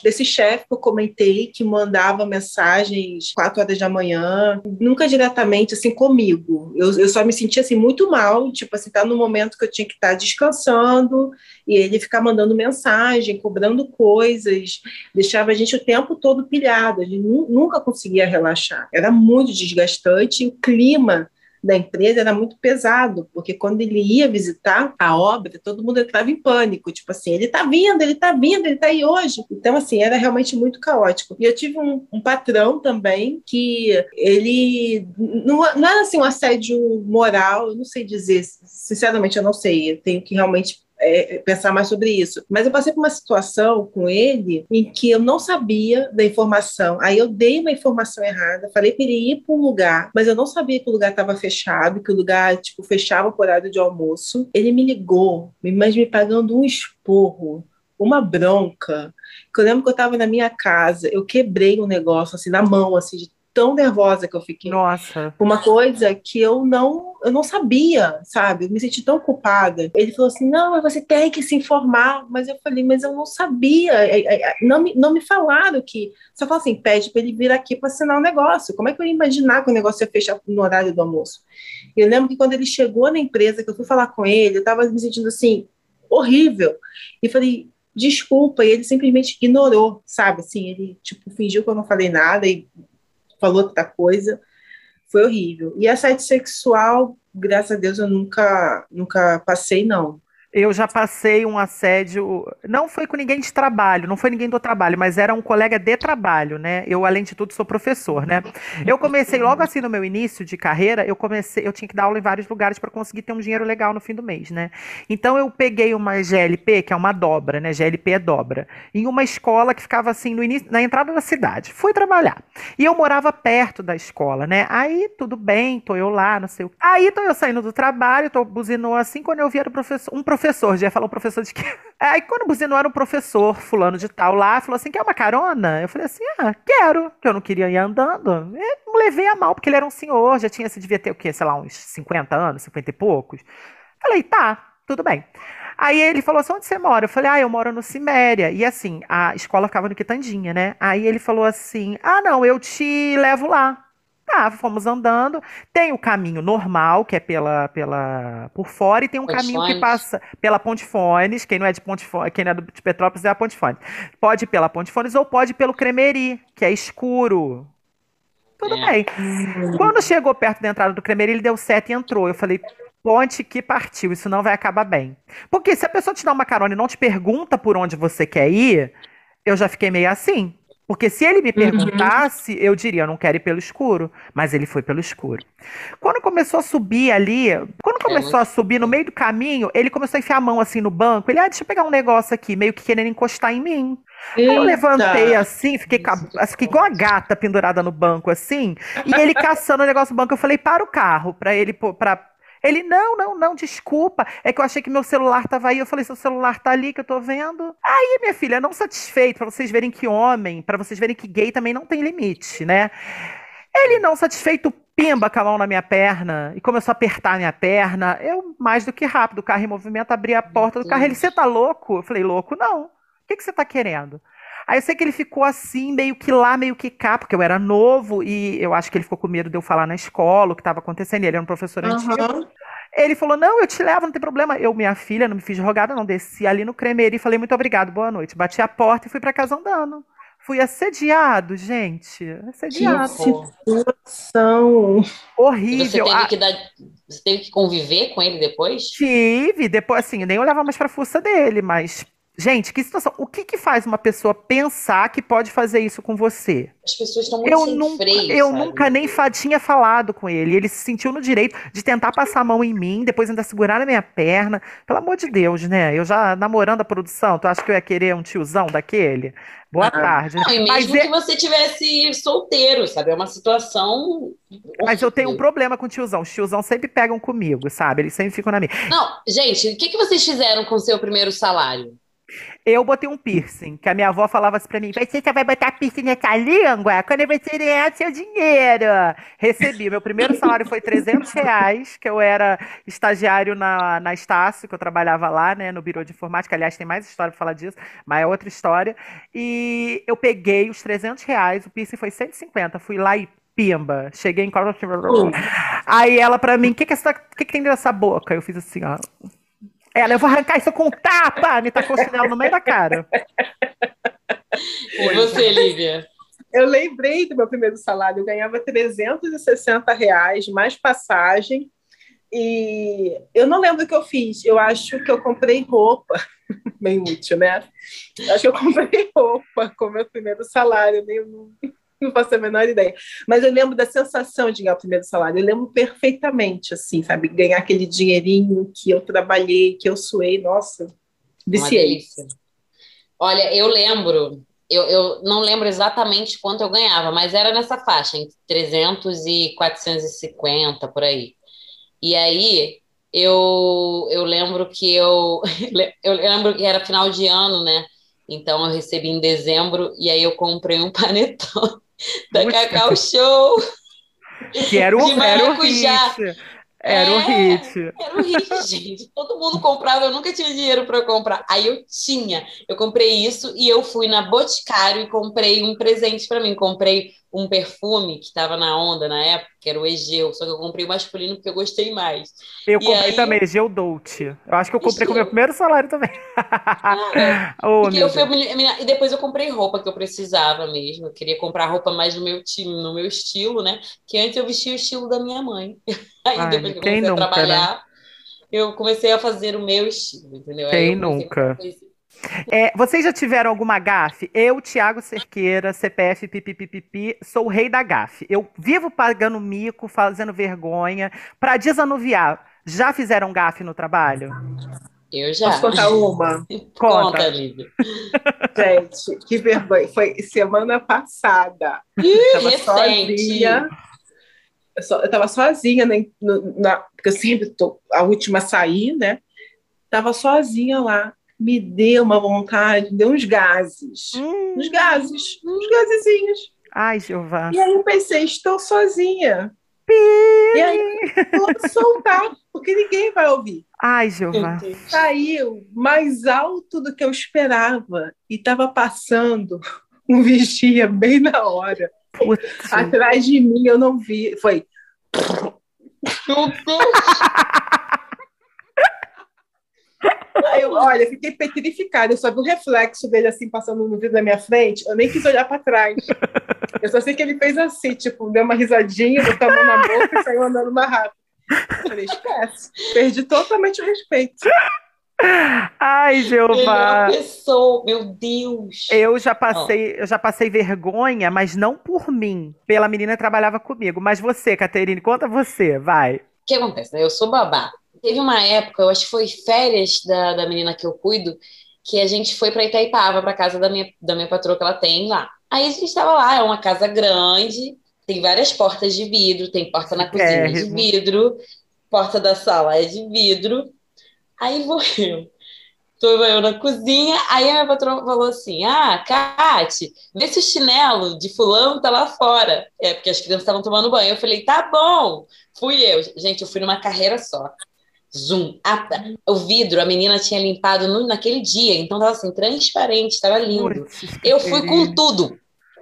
desse chefe que eu comentei, que mandava mensagens quatro horas da manhã, nunca diretamente, assim, comigo. Eu, eu só me sentia, assim, muito mal, tipo assim, tá no momento que eu tinha que estar tá descansando, e ele ficar mandando mensagem, cobrando coisas, deixava a gente o tempo todo pilhado, a gente nunca conseguia relaxar. Era muito desgastante, e o clima da empresa era muito pesado, porque quando ele ia visitar a obra, todo mundo entrava em pânico, tipo assim, ele está vindo, ele está vindo, ele está aí hoje. Então, assim, era realmente muito caótico. E eu tive um, um patrão também que ele não, não era assim um assédio moral, eu não sei dizer, sinceramente eu não sei, eu tenho que realmente é, pensar mais sobre isso. Mas eu passei por uma situação com ele em que eu não sabia da informação. Aí eu dei uma informação errada, falei para ele ir para um lugar, mas eu não sabia que o lugar estava fechado, que o lugar tipo fechava por horário de almoço. Ele me ligou, mas me pagando um esporro uma bronca. Que eu lembro que eu estava na minha casa, eu quebrei um negócio assim na mão, assim, de tão nervosa que eu fiquei. Nossa. Uma coisa que eu não, eu não sabia, sabe? Eu me senti tão culpada. Ele falou assim: não, mas você tem que se informar. Mas eu falei, mas eu não sabia. É, é, é, não me, não me falaram que. Só falou assim: pede para ele vir aqui para assinar o um negócio. Como é que eu ia imaginar que o negócio ia fechar no horário do almoço? Eu lembro que quando ele chegou na empresa, que eu fui falar com ele, eu estava me sentindo assim, horrível. E falei, desculpa, e ele simplesmente ignorou, sabe? Assim, ele tipo fingiu que eu não falei nada e falou outra coisa. Foi horrível. E assédio sexual, graças a Deus, eu nunca, nunca passei, não. Eu já passei um assédio, não foi com ninguém de trabalho, não foi ninguém do trabalho, mas era um colega de trabalho, né? Eu, além de tudo, sou professor, né? Eu comecei logo assim no meu início de carreira, eu comecei, eu tinha que dar aula em vários lugares para conseguir ter um dinheiro legal no fim do mês, né? Então eu peguei uma GLP, que é uma dobra, né? GLP é dobra, em uma escola que ficava assim no início, na entrada da cidade. Fui trabalhar. E eu morava perto da escola, né? Aí tudo bem, tô eu lá, não sei o. Aí tô eu saindo do trabalho, tô buzinou assim, quando eu vi era professor, um professor professor, já falou professor de quê? Aí quando buzinou era um professor, fulano de tal lá, falou assim: quer uma carona? Eu falei assim: ah, quero, que eu não queria ir andando. E levei a mal, porque ele era um senhor, já tinha, se devia ter o quê? Sei lá, uns 50 anos, 50 e poucos. Falei, tá, tudo bem. Aí ele falou assim: onde você mora? Eu falei, ah, eu moro no Ciméria. E assim, a escola ficava no Quitandinha, né? Aí ele falou assim: ah, não, eu te levo lá. Tá, fomos andando. Tem o caminho normal, que é pela, pela por fora, e tem um Ponte caminho que Fones. passa pela Ponte Fones. Quem não é de Ponte Fones, quem não é de Petrópolis é a Ponte Fones. Pode ir pela Ponte Fones ou pode ir pelo Cremeri, que é escuro. Tudo É. bem. Quando chegou perto da entrada do Cremeri, ele deu seta e entrou. Eu falei, ponte que partiu, isso não vai acabar bem. Porque se a pessoa te dá uma carona e não te pergunta por onde você quer ir, eu já fiquei meio assim. Porque se ele me perguntasse, eu diria, eu não quero ir pelo escuro. Mas ele foi pelo escuro. Quando começou a subir ali, quando começou a subir no meio do caminho, ele começou a enfiar a mão assim no banco. Ele, ah, deixa eu pegar um negócio aqui, meio que querendo encostar em mim. Aí eu levantei assim, fiquei, ca- assim, fiquei igual a gata pendurada no banco, assim, e ele caçando o negócio no banco. Eu falei, para o carro, pra ele, pra... Ele, não, não, não, desculpa, é que eu achei que meu celular tava aí. Eu falei, seu celular tá ali que eu tô vendo. Aí, minha filha, não satisfeito, pra vocês verem que homem, pra vocês verem que gay também não tem limite, né? Ele não satisfeito, pimba com a mão na minha perna e começou a apertar a minha perna. Eu, mais do que rápido, o carro em movimento, abri a porta do carro. Ele, você tá louco? Eu falei, louco não. O que, que você tá querendo? Aí eu sei que ele ficou assim, meio que lá, meio que cá, porque eu era novo e eu acho que ele ficou com medo de eu falar na escola o que estava acontecendo. e Ele era um professor antigo. Aham. Ele falou: Não, eu te levo, não tem problema. Eu, minha filha, não me fiz rogada, não. Desci ali no cremeiro e falei: Muito obrigado, boa noite. Bati a porta e fui pra casa andando. Fui assediado, gente. Assediado. horror. São. E Você Horrível. teve Ah, que dar. Você teve que conviver com ele depois? Tive, depois, assim, eu nem olhava mais pra força dele, mas. Gente, que situação. O que que faz uma pessoa pensar que pode fazer isso com você? As pessoas estão muito Eu sem nunca, freio, eu sabe? nunca nem fa- tinha falado com ele. Ele se sentiu no direito de tentar passar a mão em mim, depois ainda segurar na minha perna. Pelo amor de Deus, né? Eu já namorando a produção, tu acha que eu ia querer um tiozão daquele? Boa Ah. tarde. né? Não, e Mas, mesmo é- que você tivesse solteiro, sabe? É uma situação. mas eu tenho um problema com tiozão. Os tiozão sempre pegam comigo, sabe? Eles sempre ficam na minha. Não, gente, o que, que vocês fizeram com o seu primeiro salário? Eu botei um piercing, que a minha avó falava assim pra mim: você só vai botar piercing nessa língua quando você ganhar seu dinheiro. Recebi. Meu primeiro salário foi 300 reais, que eu era estagiário na, na Estácio, que eu trabalhava lá, né, no Biro de Informática. Aliás, tem mais história pra falar disso, mas é outra história. E eu peguei os 300 reais, o piercing foi 150. Fui lá e pimba. Cheguei em casa. Aí ela pra mim: o que, que, é essa- que, que tem nessa boca? Eu fiz assim, ó. Ela, eu vou arrancar isso com um tapa! Me tacou o chinelo no meio da cara. E você, Lívia? Eu lembrei do meu primeiro salário, eu ganhava 360 reais, mais passagem. E eu não lembro o que eu fiz. Eu acho que eu comprei roupa, bem útil, né? Eu acho que eu comprei roupa com o meu primeiro salário, nem não, faço a menor ideia. Mas eu lembro da sensação de ganhar o primeiro salário. Eu lembro perfeitamente, assim, sabe? Ganhar aquele dinheirinho que eu trabalhei, que eu suei. Nossa, viciei. Olha, eu lembro, eu, eu não lembro exatamente quanto eu ganhava, mas era nessa faixa, entre 300 e 450, por aí. E aí, eu, eu lembro que eu, eu lembro que era final de ano, né? Então eu recebi em dezembro e aí eu comprei um panetone da Puxa. Cacau Show. Que era o, era o hit. Era o É. hit. Era um hit, gente. Todo mundo comprava, eu nunca tinha dinheiro para comprar. Aí eu tinha. Eu comprei isso e eu fui na Boticário e comprei um presente para mim. Comprei um perfume que estava na onda na época, que era o Egeu, só que eu comprei o masculino porque eu gostei mais. Eu E comprei aí- também, Geodolt. Eu acho que eu comprei com o meu primeiro salário também. Cara, oh, Porque meu eu fui, e depois eu comprei roupa que eu precisava mesmo. Eu queria comprar roupa mais no meu time, no meu estilo, né? Que antes eu vestia o estilo da minha mãe. Aí Ai, depois que eu comecei nunca, a trabalhar, eu comecei a fazer o meu estilo, entendeu? Quem a nunca? esse- É, vocês já tiveram alguma gafe? Eu, Thiago Cerqueira, CPF pipipipipi, sou o rei da gafe. Eu vivo pagando mico, fazendo vergonha, pra desanuviar. Já fizeram gafe no trabalho? Eu já. Posso contar uma? Conta. Conta, Lívia. Gente, que vergonha. Foi semana passada. Ih, Tava recente. sozinha. Eu, só, eu tava sozinha, né, no- na, porque eu sempre tô a última a sair, né? Tava sozinha lá. Me deu uma vontade, deu uns gases. Hum, Uns gases, uns gasezinhos. ai, Jeová. E aí eu pensei, estou sozinha. E aí vou soltar, porque ninguém vai ouvir. Ai, Jeová. Saiu mais alto do que eu esperava e estava passando um vigia bem na hora. Putz. Atrás de mim eu não vi. Foi. Aí eu, olha, eu fiquei petrificada. Eu só vi o reflexo dele assim passando no vidro da minha frente. Eu nem quis olhar para trás. Eu só sei que ele fez assim, tipo, deu uma risadinha, botou a mão na boca e saiu andando mais rápido. Eu falei, esquece. Perdi totalmente o respeito. Ai, Jeová. Melhor pessoa, meu Deus! Eu já passei, eu já passei vergonha, mas não por mim, pela menina que trabalhava comigo. Mas você, Caterine, conta você, vai. O que acontece? Eu sou babá. Teve uma época, eu acho que foi férias da, da menina que eu cuido, que a gente foi para Itaipava, para casa da minha, da minha patroa que ela tem lá. Aí a gente estava lá, é uma casa grande, tem várias portas de vidro, tem porta na cozinha de Chiquérrimo. vidro, porta da sala é de vidro. Aí vou eu. Tô eu na cozinha, aí a minha patroa falou assim: Ah, Kate, vê se o chinelo de fulano tá lá fora. É, porque as crianças estavam tomando banho. Eu falei, tá bom. Fui eu. Gente, eu fui numa carreira só. Zoom. Ah, o vidro, a menina tinha limpado no- naquele dia, então tava assim, transparente, tava lindo. Eu fui com tudo.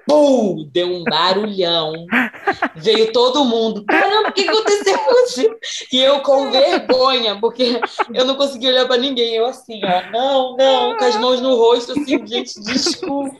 Pum! Deu um barulhão. Veio todo mundo. Caramba, o que aconteceu com você? E eu com vergonha, porque eu não consegui olhar pra ninguém. Eu assim, ó, não, não, com as mãos no rosto, assim, gente, desculpa.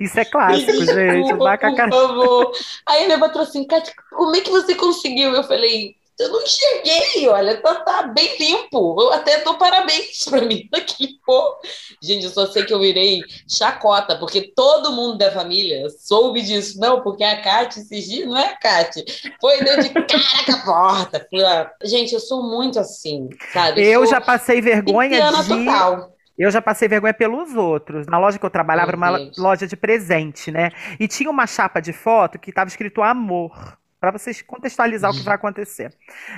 Isso é clássico, gente. desculpa, Vaca por favor. Aí ele bateu assim, Kátia, como é que você conseguiu? Eu falei, eu não enxerguei, olha, tá, tá bem limpo. Eu até dou parabéns pra mim naquele pô. Gente, eu só sei que eu virei chacota, porque todo mundo da família soube disso. Não, porque a esses dias, não é a Kátia, foi deu de cara com a porta. Lá. Gente, eu sou muito assim, sabe? Eu sou já passei vergonha de. total. Eu já passei vergonha pelos outros. Na loja que eu trabalhava era uma Deus. loja de presente, né? E tinha uma chapa de foto que estava escrito amor, para vocês contextualizar o que vai acontecer.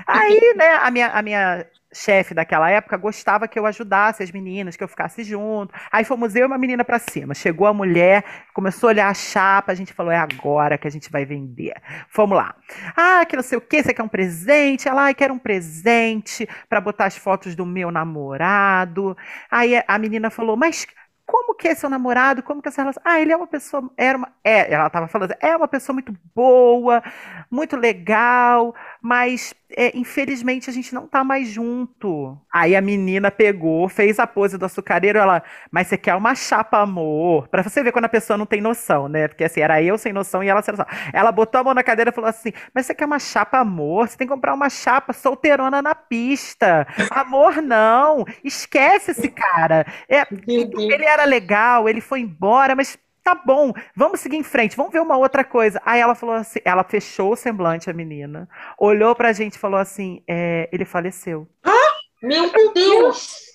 Aí, né, a minha, a minha chefe daquela época gostava que eu ajudasse as meninas, que eu ficasse junto. Aí fomos eu e uma menina para cima. Chegou a mulher, começou a olhar a chapa, a gente falou: é agora que a gente vai vender. Fomos lá. Ah, que não sei o que, você quer um presente? Ela, ai, quero um presente para botar as fotos do meu namorado. Aí a menina falou, mas como que é seu namorado? Como que é essa relação? Ah, ele é uma pessoa, era uma, é, ela estava falando, é uma pessoa muito boa, muito legal, mas é, infelizmente a gente não tá mais junto. Aí a menina pegou, fez a pose do açucareiro, ela, mas você quer uma chapa, amor? Pra você ver quando a pessoa não tem noção, né? Porque assim, era eu sem noção e ela sem noção. Ela botou a mão na cadeira e falou assim, mas você quer uma chapa, amor? Você tem que comprar uma chapa solteirona na pista. Amor, não. Esquece esse cara. É, ele era legal, ele foi embora, mas tá bom, vamos seguir em frente, vamos ver uma outra coisa. Aí ela falou assim, ela fechou o semblante, a menina, olhou pra gente e falou assim, é, ele faleceu. Meu Deus!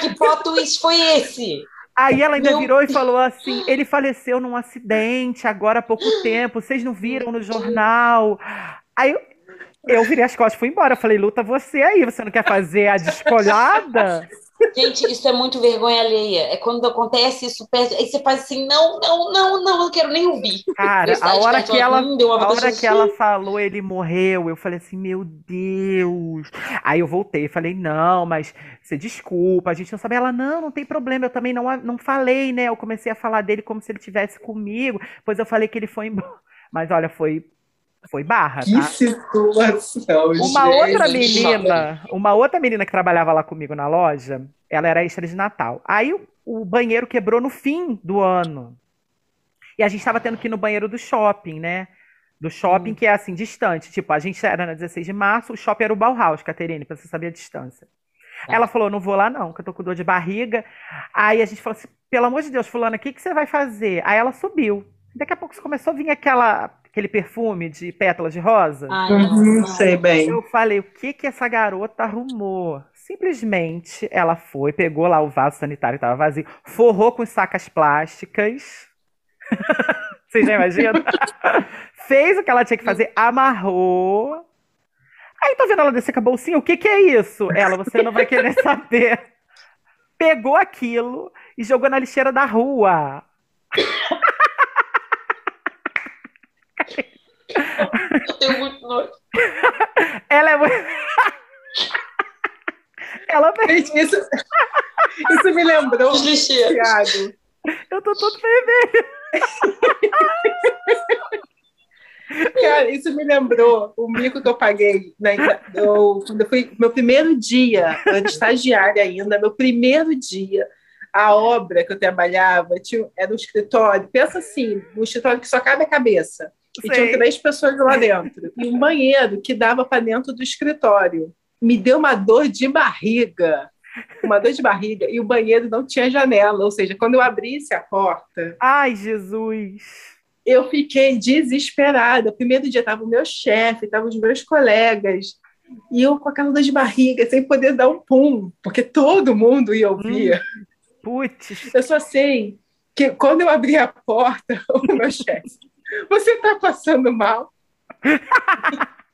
Que plot twist foi esse? Aí ela ainda Meu virou e falou assim, ele faleceu num acidente agora há pouco tempo, vocês não viram no jornal. Aí eu, virei as costas e fui embora. Eu falei, luta você aí, você não quer fazer a descolhada? Gente, isso é muito vergonha alheia. É quando acontece isso perto. Aí você faz assim: não, não, não, não, eu não quero nem ouvir. Cara, a hora perto, que ela, hum, a hora que ela falou, ele morreu, eu falei assim, meu Deus. Aí eu voltei, falei, não, mas você desculpa, a gente não sabe. Ela, não, não tem problema, eu também não, não falei, né? Eu comecei a falar dele como se ele tivesse comigo, depois eu falei que ele foi embora. Mas olha, foi, foi barra, Que tá? situação, Uma gente. outra menina, uma outra menina que trabalhava lá comigo na loja, ela era extra de Natal. Aí o, o banheiro quebrou no fim do ano. E a gente estava tendo que ir no banheiro do shopping, né? Do shopping Hum. que é assim, distante. Tipo, a gente era na 16 de março, o shopping era o Bauhaus, Caterine, pra você saber a distância. Tá. Ela falou, não vou lá não, que eu tô com dor de barriga. Aí a gente falou assim, pelo amor de Deus, fulana, o que, que você vai fazer? Aí ela subiu. Daqui a pouco começou a vir aquela, aquele perfume de pétalas de rosa. Ai, não, Uhum, não. sei bem. Eu falei, o que que essa garota arrumou? Simplesmente ela foi, pegou lá o vaso sanitário que estava vazio, forrou com sacas plásticas. Vocês já imaginam? Fez o que ela tinha que fazer, amarrou. Aí tô vendo ela descer com a bolsinha, o que que é isso? Ela, você não vai querer saber. Pegou aquilo e jogou na lixeira da rua. Eu tenho muito nojo. Ela é muito. Ela Gente, isso, Isso me lembrou, Os lixeiros. Eu tô todo vermelho. Cara, isso me lembrou o mico que eu paguei né, eu, quando eu fui meu primeiro dia, eu era estagiária ainda, meu primeiro dia, a obra que eu trabalhava tinha, era um escritório, pensa assim, um escritório que só cabe a cabeça. E Sei. tinham três pessoas lá dentro. E um banheiro que dava para dentro do escritório. Me deu uma dor de barriga. Uma dor de barriga. E o banheiro não tinha janela. Ou seja, quando eu abrisse a porta, Ai, Jesus. eu fiquei desesperada. O primeiro dia estava o meu chefe, estavam os meus colegas. E eu com aquela dor de barriga, sem poder dar um pum, porque todo mundo ia ouvir. Putz. Eu só sei que quando eu abri a porta, o meu chefe, você está passando mal?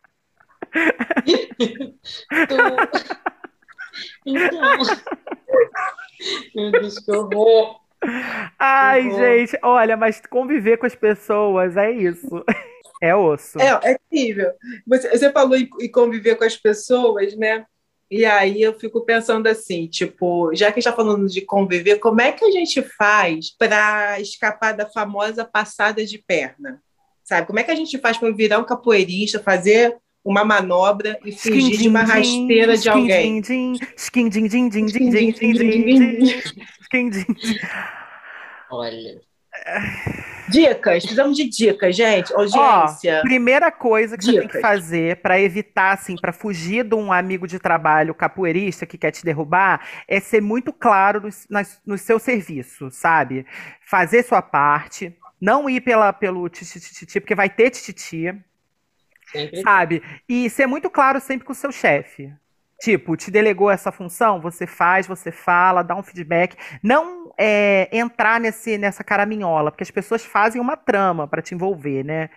Tu- Então. Meu Deus, que horror. Ai, Uhum. gente, olha, mas conviver com as pessoas é isso. É osso. É, é incrível. Você, você falou em, em conviver com as pessoas, né? E aí eu fico pensando assim, tipo, já que a gente está falando de conviver, como é que a gente faz para escapar da famosa passada de perna? Sabe? Como é que a gente faz para virar um capoeirista, fazer uma manobra e fugir de uma rasteira de alguém? Olha, Dicas, precisamos de dicas, gente. Audiência. Primeira coisa que você tem que Dicas. fazer para evitar, assim, para fugir de um amigo de trabalho capoeirista que quer te derrubar, é ser muito claro no, no seu serviço, sabe? Fazer sua parte, não ir pela, pelo tititi, porque vai ter tititi, sabe? E ser muito claro sempre com o seu chefe. Tipo, te delegou essa função, você faz, você fala, dá um feedback. Não é, entrar nesse, nessa caraminhola, porque as pessoas fazem uma trama para te envolver, né?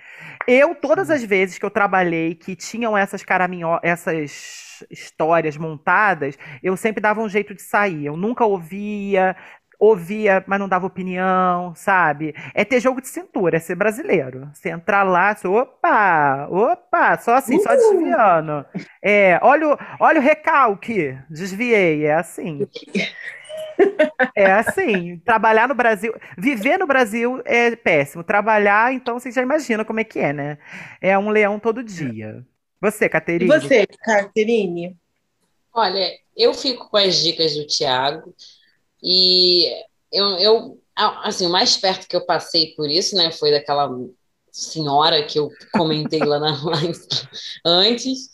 Eu, todas as vezes que eu trabalhei que tinham essas caraminho essas histórias montadas, eu sempre dava um jeito de sair. Eu nunca ouvia, ouvia, mas não dava opinião, sabe? É ter jogo de cintura, é ser brasileiro. Você entrar lá, você, opa, opa, só assim, só Uh! desviando. É, olha, o- olha o recalque, desviei, é assim. É assim, trabalhar no Brasil, viver no Brasil é péssimo. Trabalhar, então você já imagina como é que é, né? É um leão todo dia. Você, E Caterine? você, Caterine? Olha, eu fico com as dicas do Tiago e eu, eu, assim, o mais perto que eu passei por isso, né, foi daquela senhora que eu comentei lá na live antes.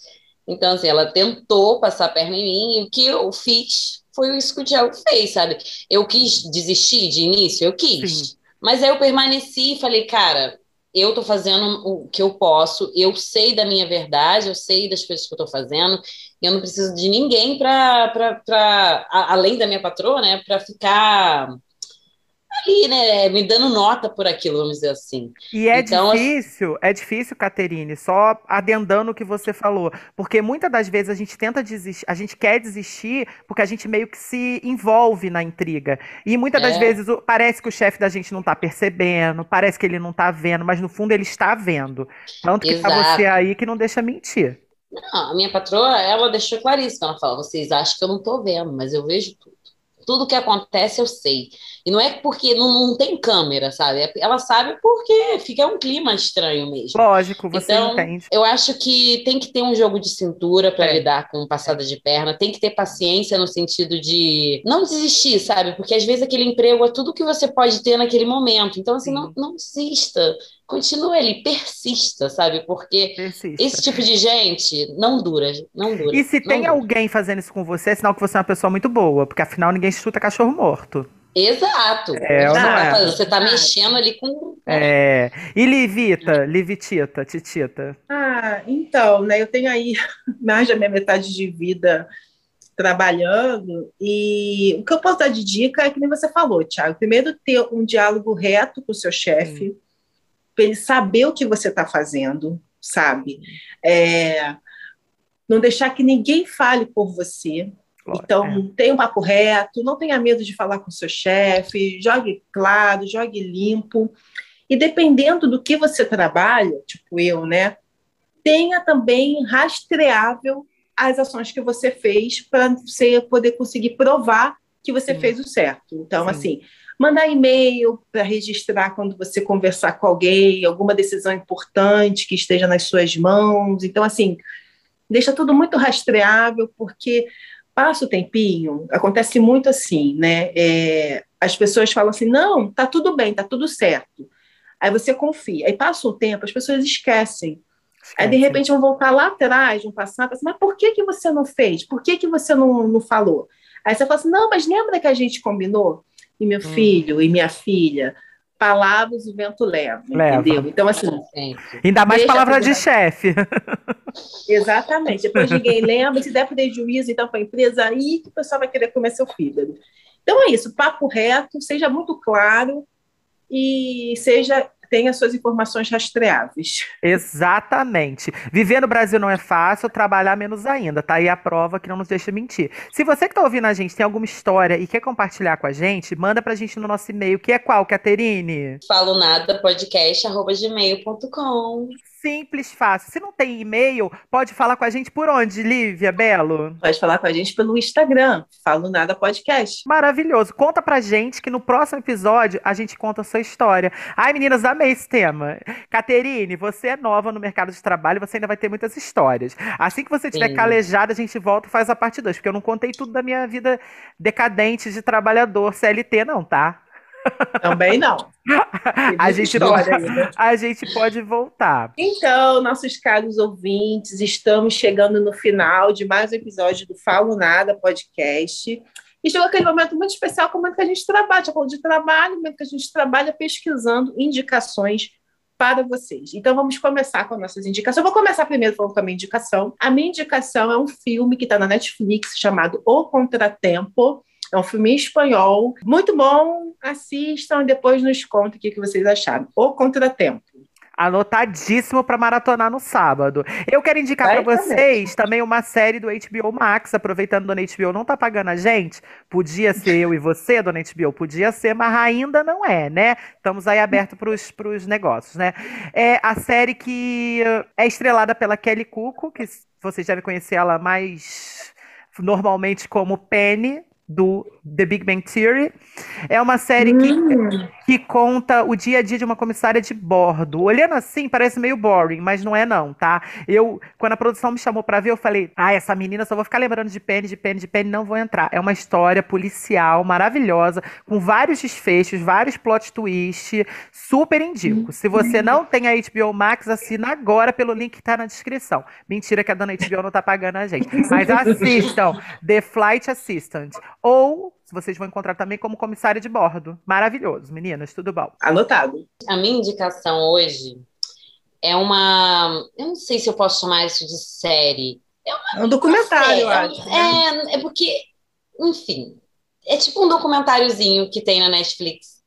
Então, assim, ela tentou passar a perna em mim e o que eu fiz foi isso que o Tiago fez, sabe? Eu quis desistir de início, eu quis. Sim. Mas aí eu permaneci e falei, cara, eu tô fazendo o que eu posso, eu sei da minha verdade, eu sei das coisas que eu tô fazendo, eu não preciso de ninguém para, além da minha patroa, né, para ficar ali, né, me dando nota por aquilo, vamos dizer assim. E é Então, difícil, é difícil, Caterine, só adendando o que você falou, porque muitas das vezes a gente tenta desistir, a gente quer desistir porque a gente meio que se envolve na intriga. E muitas das É. vezes o- parece que o chefe da gente não tá percebendo, parece que ele não tá vendo, mas no fundo ele está vendo. Tanto que tá Exato. você aí que não deixa mentir. Não, a minha patroa, ela deixou claríssimo, ela fala, vocês acham que eu não tô vendo, mas eu vejo tudo. Tudo que acontece eu sei. E não é porque não, não tem câmera, sabe? É- Ela sabe porque fica um clima estranho mesmo. Lógico, você Então, entende. Eu acho que tem que ter um jogo de cintura para É. lidar com passada de perna, tem que ter paciência no sentido de não desistir, sabe? Porque às vezes aquele emprego é tudo que você pode ter naquele momento. Então, assim, Sim. não, não desista. Continue ali, persista, sabe? Porque Persista. esse tipo de gente não dura, não dura. E se tem dura. alguém fazendo isso com você, é sinal que você é uma pessoa muito boa, porque afinal ninguém chuta cachorro morto. Exato. É, você, não tá é? fazendo- você tá mexendo ali com. É. E Livita, Livitita, Titita. Ah, então, né? Eu tenho aí mais da minha metade de vida trabalhando e o que eu posso dar de dica é que nem você falou, Thiago. Primeiro, ter um diálogo reto com o seu chefe, ele saber o que você está fazendo, sabe? É, não deixar que ninguém fale por você. Lógico, Então, é. tenha um papo reto, não tenha medo de falar com o seu chefe, jogue claro, jogue limpo. E dependendo do que você trabalha, tipo eu, né? Tenha também rastreável as ações que você fez para você poder conseguir provar que você Sim. fez o certo. Então, Sim. assim, mandar e-mail para registrar quando você conversar com alguém, alguma decisão importante que esteja nas suas mãos. Então, assim, deixa tudo muito rastreável, porque passa o tempinho, acontece muito assim, né? É, as pessoas falam assim: não, tá tudo bem, tá tudo certo. Aí você confia. Aí passa o tempo, as pessoas esquecem. Aí, de repente, vão voltar lá atrás, vão passar, assim, mas por que, que você não fez? Por que, que você não, não falou? Aí você fala assim, não, mas lembra que a gente combinou? E meu hum. filho e minha filha, palavras o vento leva, leva. entendeu? Então, assim... Ainda mais palavra de chefe. Exatamente. Depois ninguém lembra, se der prejuízo, então, para a empresa, aí que o pessoal vai querer comer seu fígado. Então, é isso, papo reto, seja muito claro e seja tenha suas informações rastreáveis. Exatamente. Viver no Brasil não é fácil, trabalhar menos ainda. Tá aí a prova que não nos deixa mentir. Se você que está ouvindo a gente tem alguma história e quer compartilhar com a gente, manda pra gente no nosso e-mail, que é qual, Caterine? Falo nada podcast@gmail.com. Simples, fácil. Se não tem e-mail, pode falar com a gente por onde, Lívia Belo? Pode falar com a gente pelo Instagram, Falo Nada Podcast. Maravilhoso. Conta pra gente que no próximo episódio a gente conta a sua história. Ai, meninas, amei esse tema. Caterine, você é nova no mercado de trabalho, você ainda vai ter muitas histórias. Assim que você tiver calejada, a gente volta e faz a parte 2, porque eu não contei tudo da minha vida decadente de trabalhador CLT, não, tá? Também não. a gente, pode, a gente pode voltar. Então, nossos caros ouvintes, estamos chegando no final de mais um episódio do Falo Nada podcast. E chegou aquele momento muito especial, como é que a gente trabalha, já falou de trabalho, momento que a gente trabalha pesquisando indicações para vocês. Então vamos começar com nossas indicações. Eu vou começar primeiro falando com a minha indicação. A minha indicação é um filme que está na Netflix chamado O Contratempo. É um filme espanhol, muito bom. Assistam e depois nos contem o que vocês acharam. O Contratempo. Anotadíssimo para maratonar no sábado. Eu quero indicar para vocês também uma série do HBO Max, aproveitando Dona HBO não tá pagando a gente. Podia ser eu e você, Dona HBO, podia ser, mas ainda não é, né? Estamos aí abertos para os negócios, né? É a série que é estrelada pela Kelly Cuco, que vocês devem conhecer ela mais normalmente como Penny do The Big Bang Theory. É uma série que, hum. que conta o dia a dia de uma comissária de bordo. Olhando assim, parece meio boring, mas não é não, tá? Eu, quando a produção me chamou para ver, eu falei, ah, essa menina só vou ficar lembrando de Penny, de Penny, de Penny, não vou entrar. É uma história policial maravilhosa, com vários desfechos, vários plot twists, super indico. Se você não tem a HBO Max, assina agora pelo link que tá na descrição. Mentira que a dona HBO não tá pagando a gente. Mas assistam The Flight Assistant ou vocês vão encontrar também como comissária de bordo. Maravilhoso, meninas, tudo bom? Anotado. A minha indicação hoje é uma. Eu não sei se eu posso chamar isso de série. É, uma, é um documentário, eu acho. Né? É, é porque, enfim, é tipo um documentáriozinho que tem na Netflix,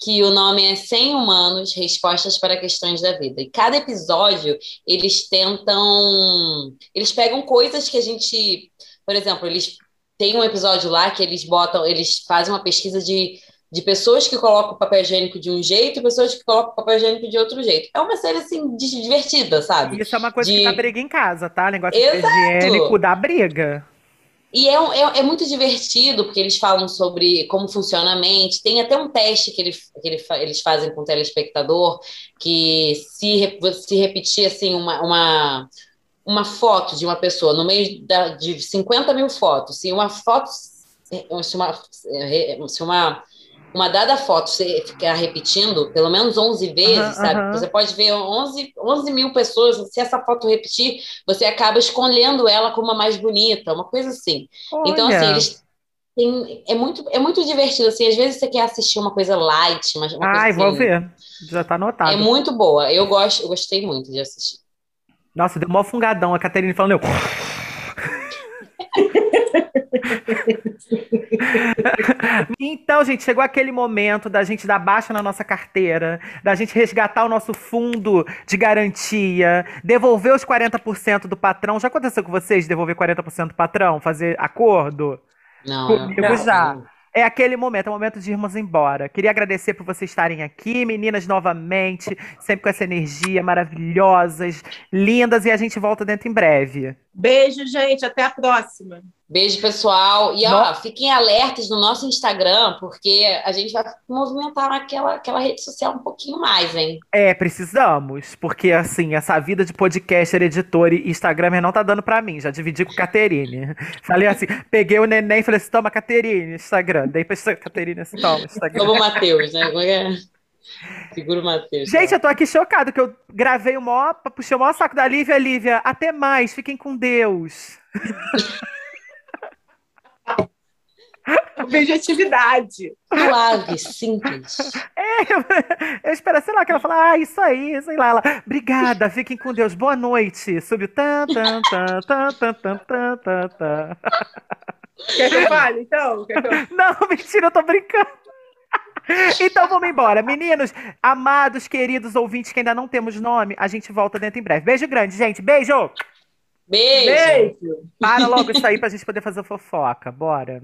que o nome é 100 Humanos, Respostas para Questões da Vida. E cada episódio, eles tentam... Eles pegam coisas que a gente... Por exemplo, eles tem um episódio lá que eles botam, eles fazem uma pesquisa de, de pessoas que colocam o papel higiênico de um jeito e pessoas que colocam o papel higiênico de outro jeito. É uma série, assim, divertida, sabe? Isso é uma coisa de... que dá briga em casa, tá? O negócio Exato. higiênico dá briga. E é, é, é, muito divertido, porque eles falam sobre como funciona a mente. Tem até um teste que, ele, que ele, eles fazem com o telespectador, que se, se repetir assim, uma, uma, uma foto de uma pessoa no meio da, de 50 mil fotos, se uma foto, se uma, se uma, uma dada foto você ficar repetindo pelo menos 11 vezes, uhum, sabe? Uhum. Você pode ver 11, 11 mil pessoas, se essa foto repetir, você acaba escolhendo ela como a mais bonita, uma coisa assim. Olha. Então, assim, eles tem, é, muito, é muito divertido, assim, às vezes você quer assistir uma coisa light, mas uma Ai, coisa vou assim, ver, já tá anotado. É muito boa, eu, gosto, eu gostei muito de assistir. Nossa, deu mó fungadão a Caterine falando. Eu... então, gente, chegou aquele momento da gente dar baixa na nossa carteira, da gente resgatar o nosso fundo de garantia, devolver os 40% do patrão. Já aconteceu com vocês devolver 40% do patrão, fazer acordo? Não, Comigo não, já. Não. É aquele momento, é o momento de irmos embora. Queria agradecer por vocês estarem aqui, meninas, novamente, sempre com essa energia maravilhosas, lindas, e a gente volta dentro em breve. Beijo, gente, até a próxima. Beijo, pessoal. E ó, fiquem alertas no nosso Instagram, porque a gente vai movimentar aquela, aquela rede social um pouquinho mais, hein? É, precisamos, porque assim, essa vida de podcaster, editor e Instagramer não tá dando pra mim, já dividi com Caterine. Falei assim, peguei o neném e falei assim, toma Caterine, Instagram. Dei pra Caterine assim, toma, Instagram. Como o Matheus, né? Como é é? Segura o Matheus. Gente, eu tô aqui chocado que eu gravei o maior, puxei o maior saco da Lívia, Lívia. Até mais, fiquem com Deus. Objetividade. Suave, simples. É, eu espero, sei lá, que ela fala, ah, isso aí, sei lá. Ela, obrigada, fiquem com Deus, boa noite. Subiu. Tan, tan, tan, tan, tan, tan, tan, tan. Quer que eu fale, então? Que eu... Não, mentira, eu tô brincando. Então vamos embora. Meninos, amados, queridos ouvintes que ainda não temos nome, a gente volta dentro em breve. Beijo grande, gente. Beijo! Beijo. Beijo. Para logo isso aí pra gente poder fazer fofoca. Bora.